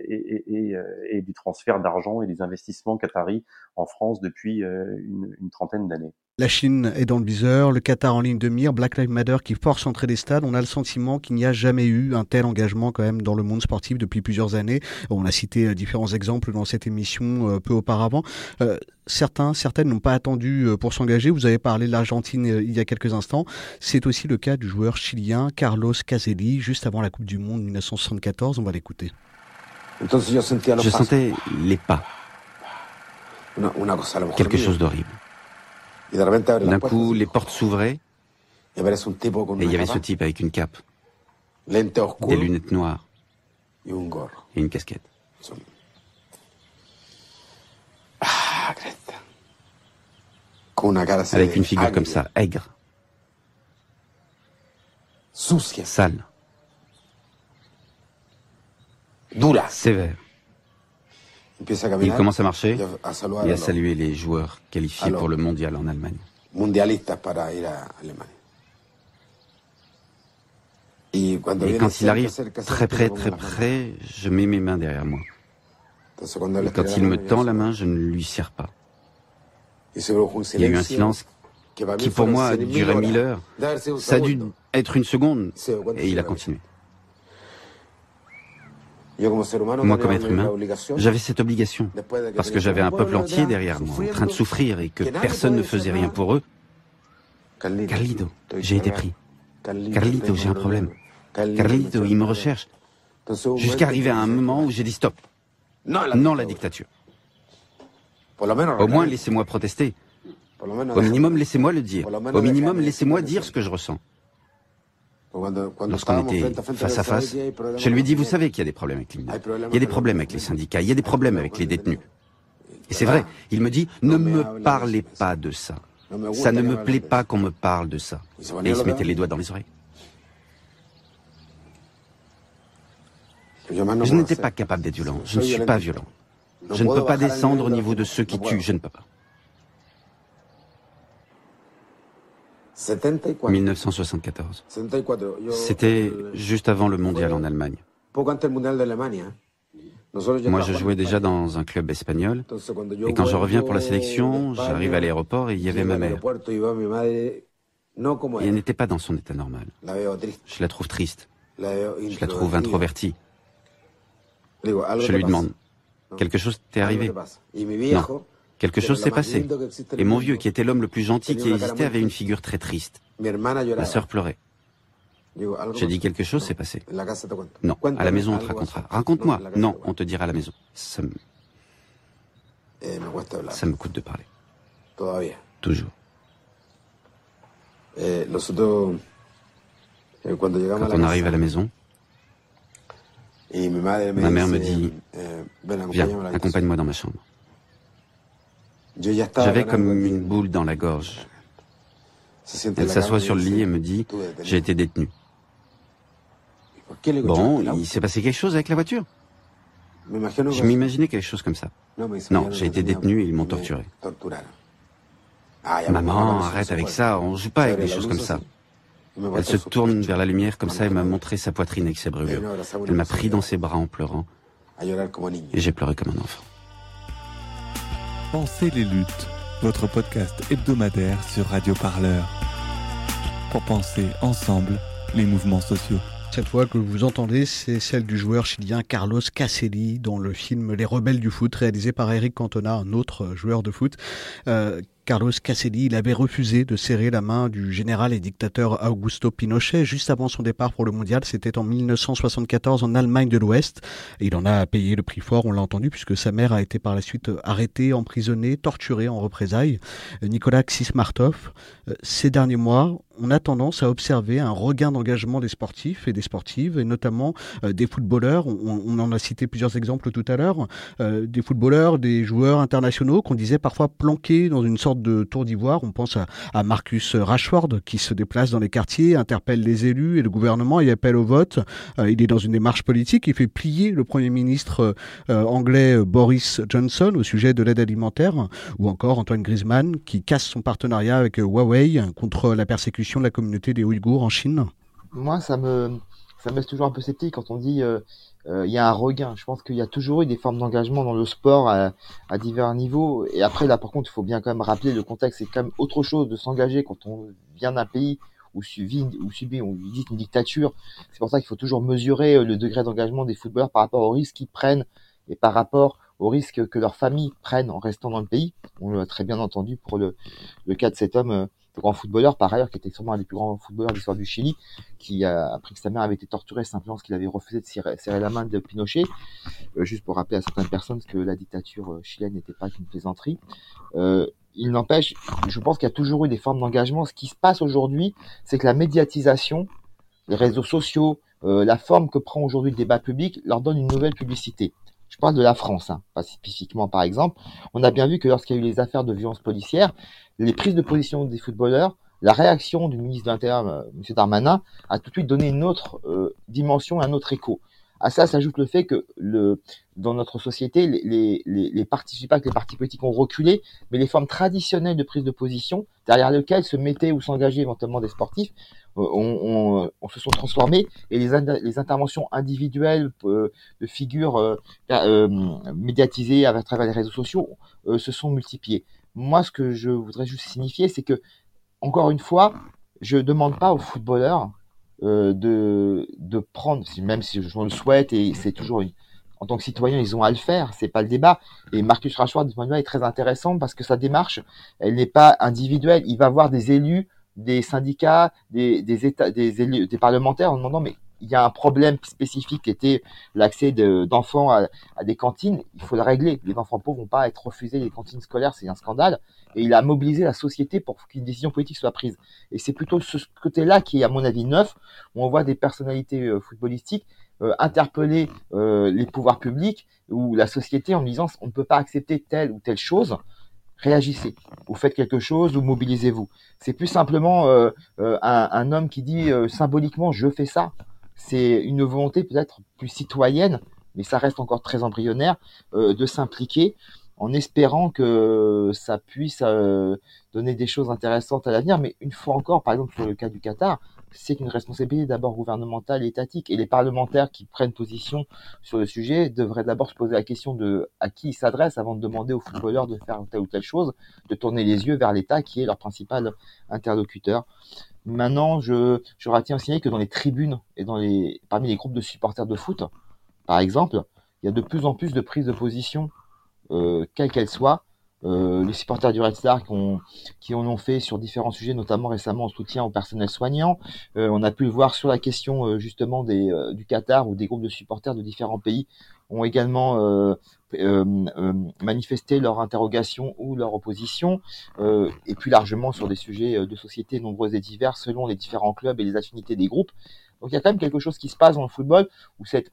et, et, du transfert d'argent et des investissements qataris en France depuis une trentaine d'années. La Chine est dans le viseur, le Qatar en ligne de mire, Black Lives Matter qui force entrer des stades. On a le sentiment qu'il n'y a jamais eu un tel engagement quand même dans le monde sportif depuis plusieurs années. On a cité euh, différents exemples dans cette émission euh, peu auparavant. Euh, certains, certaines n'ont pas attendu pour s'engager. Vous avez parlé de l'Argentine il y a quelques instants. C'est aussi le cas du joueur chilien Carlos Caselli, juste avant la Coupe du Monde 1974. On va l'écouter. Je sentais les pas. Quelque chose d'horrible. D'un coup, les portes s'ouvraient. Et il y avait ce type avec une cape, des lunettes noires. et une casquette. Avec une figure comme ça, aigre, sale, sévère. Il commence à marcher et à saluer les joueurs qualifiés pour le mondial en Allemagne. Et quand il arrive très près, très près, je mets mes mains derrière moi. Et quand il me tend la main, je ne lui serre pas. Il y a eu un silence qui pour moi a duré mille heures. Ça a dû être une seconde et il a continué. Moi, comme être humain, j'avais cette obligation, parce que j'avais un peuple entier derrière moi, en train de souffrir et que personne ne faisait rien pour eux. Carlito, j'ai été pris. Carlito, j'ai un problème. Carlito, il me recherche. Jusqu'à arriver à un moment où j'ai dit stop. Non la dictature. Au moins, laissez-moi protester. Au minimum, laissez-moi le dire. Au minimum, laissez-moi dire ce que je ressens. Lorsqu'on était face à face, je lui ai dit, vous savez qu'il y a des problèmes avec l'Inde. Il y a des problèmes avec les syndicats, il y a des problèmes avec les détenus. Et c'est vrai, il me dit, ne me parlez pas de ça. Ça ne me plaît pas qu'on me parle de ça. Et il se mettait les doigts dans les oreilles. Je n'étais pas capable d'être violent. Je ne suis pas violent. Je ne peux pas descendre au niveau de ceux qui tuent. Je ne peux pas. 1974. C'était juste avant le mondial en Allemagne. Moi, je jouais déjà dans un club espagnol. Et quand je reviens pour la sélection, j'arrive à l'aéroport et il y avait ma mère. Et elle n'était pas dans son état normal. Je la trouve triste. Je la trouve introvertie. Je lui demande, quelque chose t'est arrivé? Non. Quelque chose s'est passé. Et mon vieux, qui était l'homme le plus gentil qui existait, avait une figure très triste. Ma sœur pleurait. J'ai dit quelque chose s'est passé. Non, à la maison on te racontera. Raconte-moi. Non, on te dira à la maison. Ça me... Ça me coûte de parler. Toujours. Quand on arrive à la maison, ma mère me dit, viens, accompagne-moi dans ma chambre. J'avais comme une boule dans la gorge. Elle s'assoit sur le lit et me dit, j'ai été détenu. Bon, il s'est passé quelque chose avec la voiture? Je m'imaginais quelque chose comme ça. Non, j'ai été détenu et ils m'ont torturé. Maman, arrête avec ça, on joue pas avec des choses comme ça. Elle se tourne vers la lumière comme ça et m'a montré sa poitrine avec ses brûlures. Elle m'a pris dans ses bras en pleurant. Et j'ai pleuré comme un enfant. Pensez les luttes, votre podcast hebdomadaire sur Radio Parleur. Pour penser ensemble les mouvements sociaux. Cette voix que vous entendez, c'est celle du joueur chilien Carlos Caselli dans le film Les Rebelles du foot, réalisé par Eric Cantona, un autre joueur de foot. Euh, Carlos Caselli, il avait refusé de serrer la main du général et dictateur Augusto Pinochet juste avant son départ pour le mondial. C'était en 1974 en Allemagne de l'Ouest. Il en a payé le prix fort, on l'a entendu, puisque sa mère a été par la suite arrêtée, emprisonnée, torturée en représailles. Nicolas Xismartov, euh, ces derniers mois, on a tendance à observer un regain d'engagement des sportifs et des sportives, et notamment euh, des footballeurs. On, en a cité plusieurs exemples tout à l'heure. Euh, des footballeurs, des joueurs internationaux qu'on disait parfois planqués dans une sorte de Tour d'Ivoire. On pense à, Marcus Rashford qui se déplace dans les quartiers, interpelle les élus et le gouvernement et appelle au vote. Euh, il est dans une démarche politique. Il fait plier le Premier ministre anglais Boris Johnson au sujet de l'aide alimentaire ou encore Antoine Griezmann qui casse son partenariat avec Huawei contre la persécution de la communauté des Ouïghours en Chine. Moi, ça me, ça me laisse toujours un peu sceptique quand on dit euh, il y a un regain. Je pense qu'il y a toujours eu des formes d'engagement dans le sport à, divers niveaux. Et après, là, par contre, il faut bien quand même rappeler le contexte. C'est quand même autre chose de s'engager quand on vient d'un pays où subit, ou subit, on dit une dictature. C'est pour ça qu'il faut toujours mesurer euh, le degré d'engagement des footballeurs par rapport aux risques qu'ils prennent et par rapport aux risques que leurs familles prennent en restant dans le pays. On l'a très bien entendu pour le, le cas de cet homme euh, grand footballeur par ailleurs, qui était sûrement un des plus grands footballeurs de l'histoire du Chili, qui a appris que sa mère avait été torturée simplement parce qu'il avait refusé de serrer, la main de Pinochet, euh, juste pour rappeler à certaines personnes que la dictature euh, chilienne n'était pas qu'une plaisanterie. Euh, il n'empêche, je pense qu'il y a toujours eu des formes d'engagement. Ce qui se passe aujourd'hui, c'est que la médiatisation, les réseaux sociaux, la forme que prend aujourd'hui le débat public leur donne une nouvelle publicité. Je parle de la France, hein, pas spécifiquement par exemple. On a bien vu que lorsqu'il y a eu les affaires de violence policière, les prises de position des footballeurs, la réaction du ministre de l'Intérieur, euh, M. Darmanin, a tout de suite donné une autre euh, dimension, un autre écho. À ça s'ajoute le fait que dans notre société, les, les, les partis, politiques ont reculé, mais les formes traditionnelles de prise de position, derrière lesquelles se mettaient ou s'engageaient éventuellement des sportifs, euh, on, se sont transformés et les, interventions individuelles de figures médiatisées à travers les réseaux sociaux se sont multipliées. Moi, ce que je voudrais juste signifier, c'est que, encore une fois, je ne demande pas aux footballeurs de, de prendre, même si je le souhaite et c'est toujours une, en tant que citoyen, ils ont à le faire, c'est pas le débat. Et Marcus Rashford, de ce est très intéressant parce que sa démarche, elle n'est pas individuelle. Il va voir des élus des syndicats, des, des, états, des, élus, des parlementaires en demandant mais il y a un problème spécifique qui était l'accès d'enfants à, des cantines, il faut le régler. Les enfants pauvres vont pas être refusés les cantines scolaires, c'est un scandale. Et il a mobilisé la société pour qu'une décision politique soit prise. Et c'est plutôt ce côté-là qui est, à mon avis, neuf, où on voit des personnalités euh, footballistiques euh, interpeller euh, les pouvoirs publics ou la société en disant on ne peut pas accepter telle ou telle chose réagissez. Vous faites quelque chose ou mobilisez-vous. C'est plus simplement un, homme qui dit symboliquement je fais ça. C'est une volonté peut-être plus citoyenne, mais ça reste encore très embryonnaire, de s'impliquer en espérant que ça puisse donner des choses intéressantes à l'avenir. Mais une fois encore, par exemple sur le cas du Qatar, c'est une responsabilité d'abord gouvernementale et étatique. Et les parlementaires qui prennent position sur le sujet devraient d'abord se poser la question de à qui ils s'adressent avant de demander aux footballeurs de faire telle ou telle chose, de tourner les yeux vers l'État qui est leur principal interlocuteur. Maintenant, je, je retiens signaler que dans les tribunes et dans les, parmi les groupes de supporters de foot, par exemple, il y a de plus en plus de prises de position, euh, quelles qu'elles soient, euh, les supporters du Red Star qui, qui en ont fait sur différents sujets, notamment récemment en soutien au personnel soignant. Euh, on a pu le voir sur la question euh, justement des, du Qatar où des groupes de supporters de différents pays ont également manifesté leur interrogation ou leur opposition, et plus largement sur des sujets de société nombreux et divers selon les différents clubs et les affinités des groupes. Donc il y a quand même quelque chose qui se passe dans le football où cette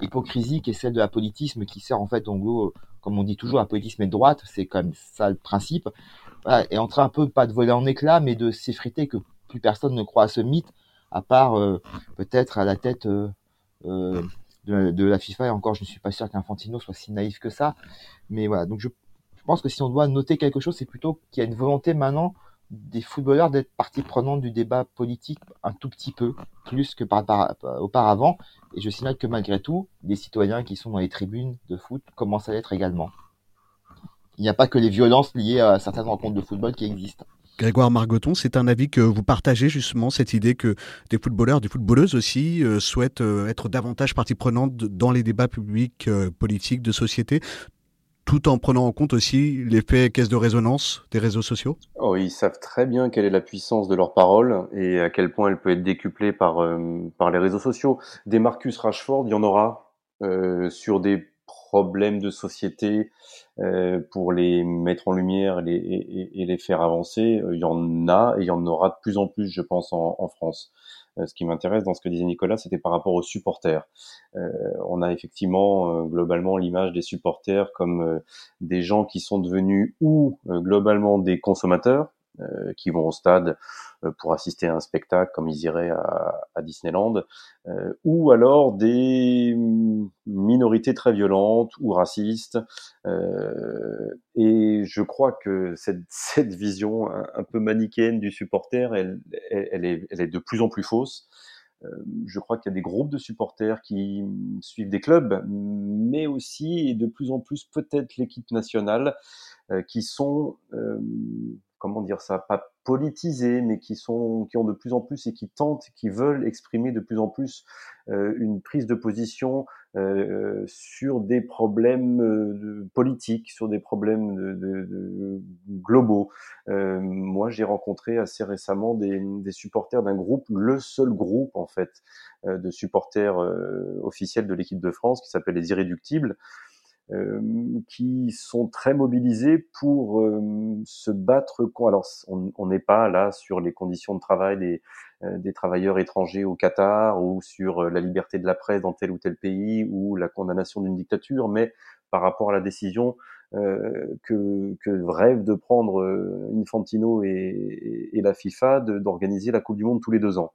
hypocrisie qui est celle de la politisme qui sert en fait en gros comme on dit toujours, un politisme est de droite, c'est même ça le principe, voilà, est en train un peu, pas de voler en éclats, mais de s'effriter que plus personne ne croit à ce mythe, à part euh, peut-être à la tête euh, euh, de, la FIFA, et encore je ne suis pas sûr qu'Infantino soit si naïf que ça, mais voilà, donc je, je pense que si on doit noter quelque chose, c'est plutôt qu'il y a une volonté maintenant des footballeurs d'être partie prenante du débat politique un tout petit peu, plus que par, auparavant. Et je signale que malgré tout, les citoyens qui sont dans les tribunes de foot commencent à l'être également. Il n'y a pas que les violences liées à certaines rencontres de football qui existent. Grégoire Margoton, c'est un avis que vous partagez justement, cette idée que des footballeurs, des footballeuses aussi, euh, souhaitent euh, être davantage partie prenante dans les débats publics, euh, politiques, de société, tout en prenant en compte aussi l'effet caisse de résonance des réseaux sociaux oh, Ils savent très bien quelle est la puissance de leur parole et à quel point elle peut être décuplée par, euh, par les réseaux sociaux. Des Marcus Rashford, il y en aura euh, sur des problèmes de société euh, pour les mettre en lumière et, et, et, les faire avancer. Il y en a et il y en aura de plus en plus, je pense, en, en France. Ce qui m'intéresse dans ce que disait Nicolas, c'était par rapport aux supporters. on a effectivement globalement l'image des supporters comme des gens qui sont devenus ou globalement des consommateurs, euh, qui vont au stade euh, pour assister à un spectacle comme ils iraient à, à Disneyland, euh, ou alors des minorités très violentes ou racistes. et je crois que cette, cette vision un, peu manichéenne du supporter, elle, elle, est, elle est de plus en plus fausse. Je crois qu'il y a des groupes de supporters qui suivent des clubs, mais aussi et de plus en plus peut-être l'équipe nationale, qui sont comment dire ça, pas politisés, mais qui sont, qui ont de plus en plus et qui tentent, qui veulent exprimer de plus en plus euh, une prise de position euh, sur des problèmes euh, politiques, sur des problèmes de, de, de globaux. Euh, moi, j'ai rencontré assez récemment des, des supporters d'un groupe, le seul groupe en fait euh, de supporters officiels de l'équipe de France, qui s'appelle les Irréductibles. Euh, qui sont très mobilisés pour euh, se battre. Alors, on n'est pas là sur les conditions de travail des, euh, des travailleurs étrangers au Qatar ou sur la liberté de la presse dans tel ou tel pays ou la condamnation d'une dictature, mais par rapport à la décision euh, que, que rêvent de prendre Infantino et, et la FIFA d'organiser la Coupe du Monde tous les deux ans.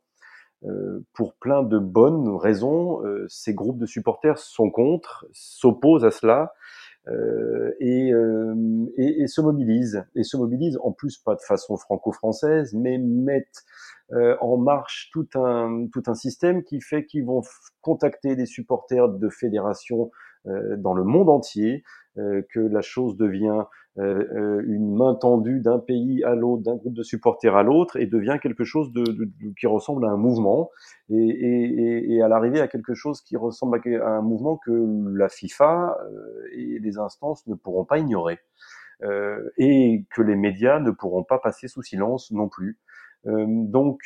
Euh, pour plein de bonnes raisons, euh, ces groupes de supporters sont contre, s'opposent à cela euh, et, et, se mobilisent. Et se mobilisent en plus pas de façon franco-française, mais mettent en marche tout un, tout un système qui fait qu'ils vont contacter des supporters de fédérations dans le monde entier, que la chose devient une main tendue d'un pays à l'autre, d'un groupe de supporters à l'autre, et devient quelque chose de, de, qui ressemble à un mouvement, et, et, et à l'arrivée à quelque chose qui ressemble à un mouvement que la FIFA euh, et les instances ne pourront pas ignorer, euh, et que les médias ne pourront pas passer sous silence non plus. Euh, donc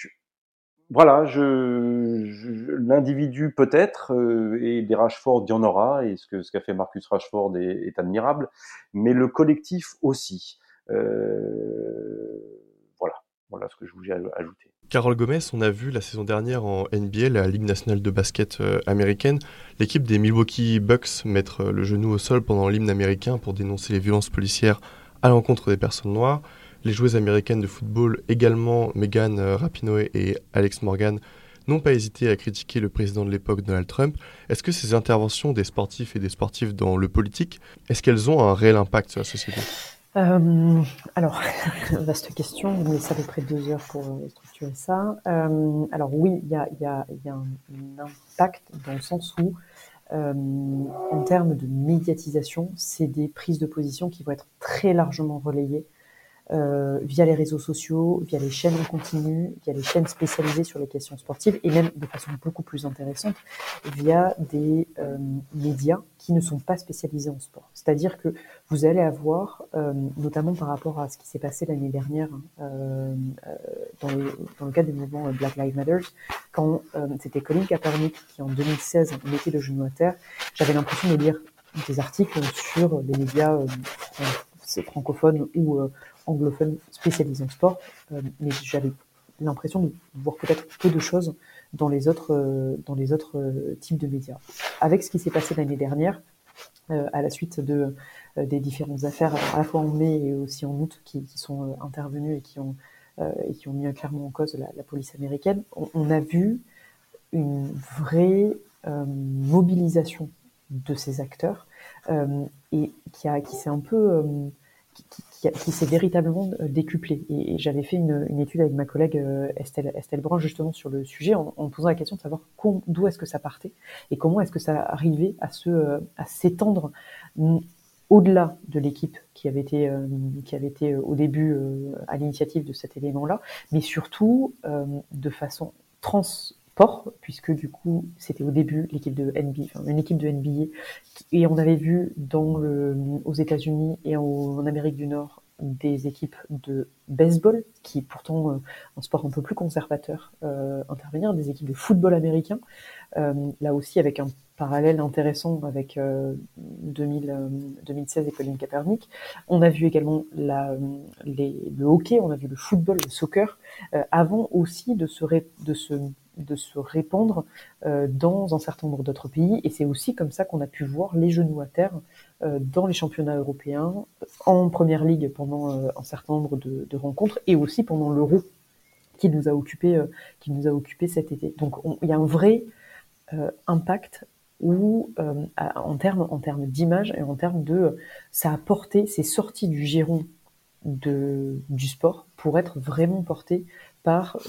voilà, je, l'individu peut-être, euh, et des Rashford, il y en aura, et ce que ce qu'a fait Marcus Rashford est, est, admirable, mais le collectif aussi. Euh, voilà, voilà ce que je voulais ajouter. Carole Gomez, on a vu la saison dernière en NBA, la Ligue nationale de basket euh, américaine, l'équipe des Milwaukee Bucks mettre le genou au sol pendant l'hymne américain pour dénoncer les violences policières à l'encontre des personnes noires. Les joueuses américaines de football, également Megan euh, Rapinoe et Alex Morgan, n'ont pas hésité à critiquer le président de l'époque, Donald Trump. Est-ce que ces interventions des sportifs et des sportifs dans le politique, est-ce qu'elles ont un réel impact sur la société? Euh, alors, vaste question, on laisse à peu près deux heures pour structurer ça. Euh, alors oui, il y a, un, impact dans le sens où, en termes de médiatisation, c'est des prises de position qui vont être très largement relayées euh, via les réseaux sociaux, via les chaînes en continu, via les chaînes spécialisées sur les questions sportives et même de façon beaucoup plus intéressante via des euh, médias qui ne sont pas spécialisés en sport. C'est-à-dire que vous allez avoir, euh, notamment par rapport à ce qui s'est passé l'année dernière euh, euh, dans, le, dans le cadre du mouvement Black Lives Matter, quand c'était Colin Kaepernick qui en 2016 mettait le genou à terre, j'avais l'impression de lire des articles sur les médias francophones ou anglophone spécialisé en sport, euh, mais j'avais l'impression de voir peut-être peu de choses dans les autres, euh, dans les autres euh, types de médias. Avec ce qui s'est passé l'année dernière, à la suite de, des différentes affaires, à la fois en mai et aussi en août, qui, sont intervenues et qui ont, et qui ont mis clairement en cause la, police américaine, on, a vu une vraie mobilisation de ces acteurs et qui, a, qui s'est un peu qui, s'est véritablement euh, décuplé. Et, j'avais fait une, étude avec ma collègue euh, Estelle, Estelle Brun justement sur le sujet en, posant la question de savoir d'où est-ce que ça partait et comment est-ce que ça arrivait à se euh, à s'étendre au-delà de l'équipe qui avait été qui avait été au début à l'initiative de cet élément-là, mais surtout de façon trans puisque du coup, c'était au début l'équipe de NBA, une équipe de NBA, et on avait vu dans le, aux États-Unis et en, Amérique du Nord des équipes de baseball, qui est pourtant euh, un sport un peu plus conservateur, euh, intervenir, des équipes de football américain, euh, là aussi avec un parallèle intéressant avec 2000, 2016 et Colin Kaepernick. On a vu également la, les, le hockey, on a vu le football, le soccer, avant aussi de se, de se de se répandre dans un certain nombre d'autres pays. Et c'est aussi comme ça qu'on a pu voir les genoux à terre dans les championnats européens, en première ligue pendant un certain nombre de, rencontres et aussi pendant l'Euro qui nous a occupé, qui nous a occupé cet été. Donc il y a un vrai impact en termes en d'image et en termes de ça a porté, c'est sorti du giron du sport pour être vraiment porté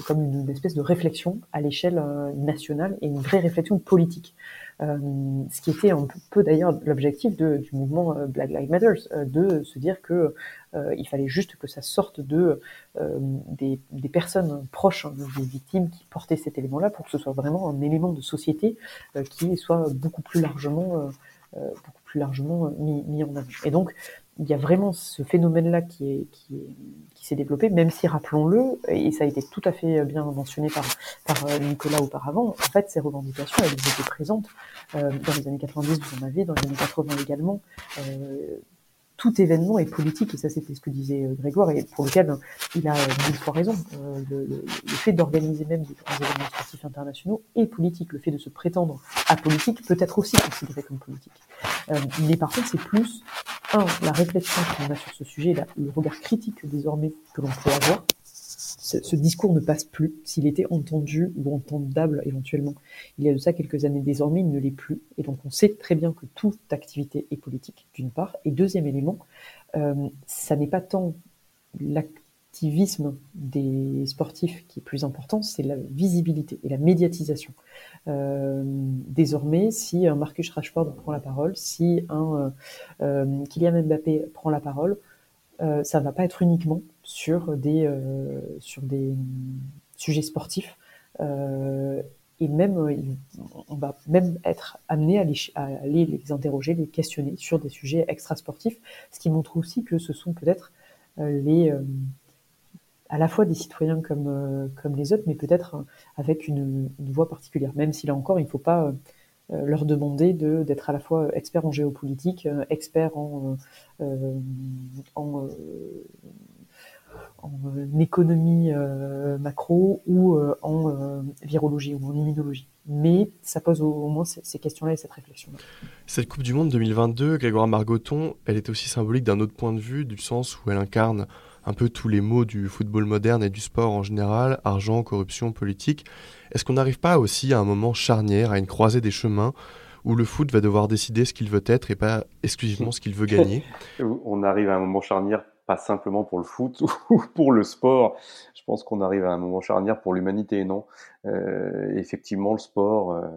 comme une, espèce de réflexion à l'échelle euh, nationale et une vraie réflexion politique. Euh, ce qui était un peu, d'ailleurs l'objectif du mouvement euh, Black Lives Matter, de se dire que il fallait juste que ça sorte de des, personnes proches hein, des victimes qui portaient cet élément-là pour que ce soit vraiment un élément de société qui soit beaucoup plus largement beaucoup plus largement mis, mis en avant. Et donc il y a vraiment ce phénomène-là qui est, qui, est, qui s'est développé, même si, rappelons-le, et ça a été tout à fait bien mentionné par, euh, Nicolas auparavant, en fait, ces revendications, elles étaient présentes euh, dans les années 90, vous en avez, dans les années 80 également. Euh, tout événement est politique, et ça c'était ce que disait Grégoire, et pour lequel il a mille fois raison. Le, le, fait d'organiser même des événements sportifs internationaux est politique. Le fait de se prétendre à politique peut être aussi considéré comme politique. Mais par contre, c'est plus, un, la réflexion qu'on a sur ce sujet, là, le regard critique désormais que l'on peut avoir, ce, discours ne passe plus s'il était entendu ou entendable éventuellement. Il y a de ça quelques années désormais, il ne l'est plus. Et donc on sait très bien que toute activité est politique, d'une part. Et deuxième élément, euh, ça n'est pas tant des sportifs qui est plus important, c'est la visibilité et la médiatisation. Euh, désormais, si un Marcus Rashford prend la parole, si un euh, Kylian Mbappé prend la parole, euh, ça va pas être uniquement sur des, euh, sur des sujets sportifs. Euh, et même, on va même être amené à, à aller les interroger, les questionner sur des sujets extrasportifs, ce qui montre aussi que ce sont peut-être les à la fois des citoyens comme, comme les autres, mais peut-être avec une, voix particulière. Même si là encore, il ne faut pas leur demander de, d'être à la fois expert en géopolitique, expert en, en euh, économie euh, macro ou euh, en virologie ou en immunologie. Mais ça pose au, moins ces, questions-là et cette réflexion-là. Cette Coupe du Monde 2022, Grégoire Margoton, elle est aussi symbolique d'un autre point de vue, du sens où elle incarne un peu tous les mots du football moderne et du sport en général, argent, corruption, politique. Est-ce qu'on n'arrive pas aussi à un moment charnière, à une croisée des chemins, où le foot va devoir décider ce qu'il veut être et pas exclusivement ce qu'il veut gagner? On arrive à un moment charnière pas simplement pour le foot ou pour le sport. Je pense qu'on arrive à un moment charnière pour l'humanité, non? Euh, Effectivement, le sport, euh,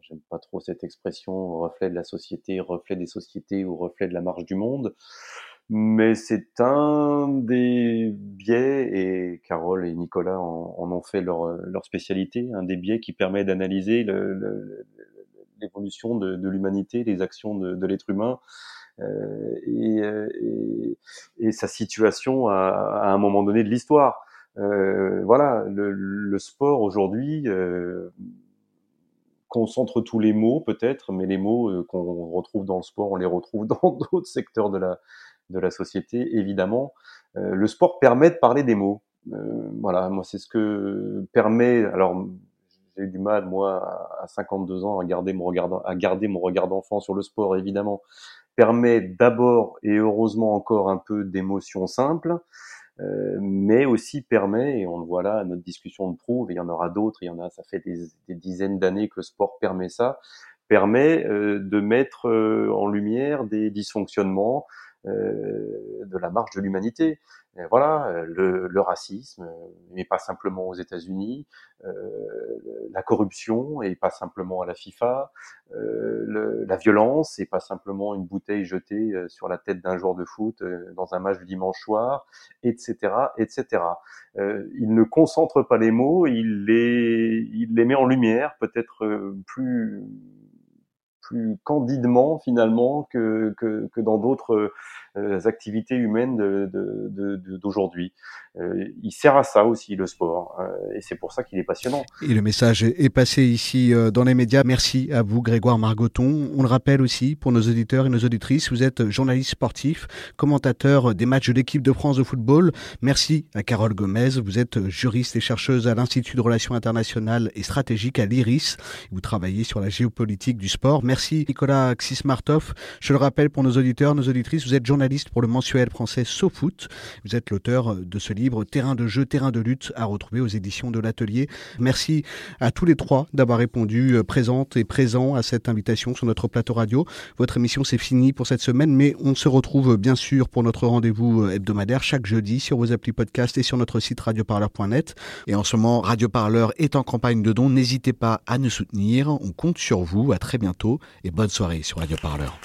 j'aime pas trop cette expression, reflet de la société, reflet des sociétés ou reflet de la marche du monde, mais c'est un des biais, et Carole et Nicolas en, ont fait leur, leur, spécialité, un des biais qui permet d'analyser l'évolution de, l'humanité, les actions de, l'être humain euh, et, euh, et, sa situation à, un moment donné de l'histoire. Euh, voilà, le sport aujourd'hui concentre tous les mots peut-être, mais les mots qu'on retrouve dans le sport, on les retrouve dans d'autres secteurs de la, de la société, évidemment. Euh, le sport permet de parler des mots. Euh, voilà, moi c'est ce que permet. Alors j'ai eu du mal moi à 52 ans à garder mon regard, à garder mon regard d'enfant sur le sport, évidemment permet d'abord et heureusement encore un peu d'émotion simple, euh, mais aussi permet, et on le voit là, notre discussion le prouve, et il y en aura d'autres, il y en a, ça fait des, des dizaines d'années que le sport permet ça, permet euh, de mettre euh, en lumière des dysfonctionnements, de la marche de l'humanité. Voilà, le, le, racisme, mais pas simplement aux États-Unis, euh, la corruption et pas simplement à la FIFA, euh, le, la violence et pas simplement une bouteille jetée sur la tête d'un joueur de foot dans un match du dimanche soir, etc., etc. il ne concentre pas les mots, il les, il les met en lumière, peut-être plus plus candidement finalement que, que, dans d'autres euh, activités humaines d'aujourd'hui. Euh, il sert à ça aussi le sport, euh, et c'est pour ça qu'il est passionnant. Et le message est passé ici dans les médias. Merci à vous, Grégoire Margoton. On le rappelle aussi pour nos auditeurs et nos auditrices, vous êtes journaliste sportif, commentateur des matchs de l'équipe de France de football. Merci à Carole Gomez. Vous êtes juriste et chercheuse à l'Institut de relations internationales et stratégiques à l'IRIS. Vous travaillez sur la géopolitique du sport. Merci Nicolas Xismartov. Je le rappelle pour nos auditeurs, nos auditrices, vous êtes journaliste pour le mensuel français SoFoot. Vous êtes l'auteur de ce livre Terrain de jeu, terrain de lutte à retrouver aux éditions de l'Atelier. Merci à tous les trois d'avoir répondu euh, présente et présent à cette invitation sur notre plateau radio. Votre émission c'est fini pour cette semaine, mais on se retrouve bien sûr pour notre rendez-vous euh, hebdomadaire chaque jeudi sur vos applis podcast et sur notre site radioparleur.net. Et en ce moment, Radio Parleur est en campagne de dons. N'hésitez pas à nous soutenir. On compte sur vous. À très bientôt et bonne soirée sur Radio Parleur.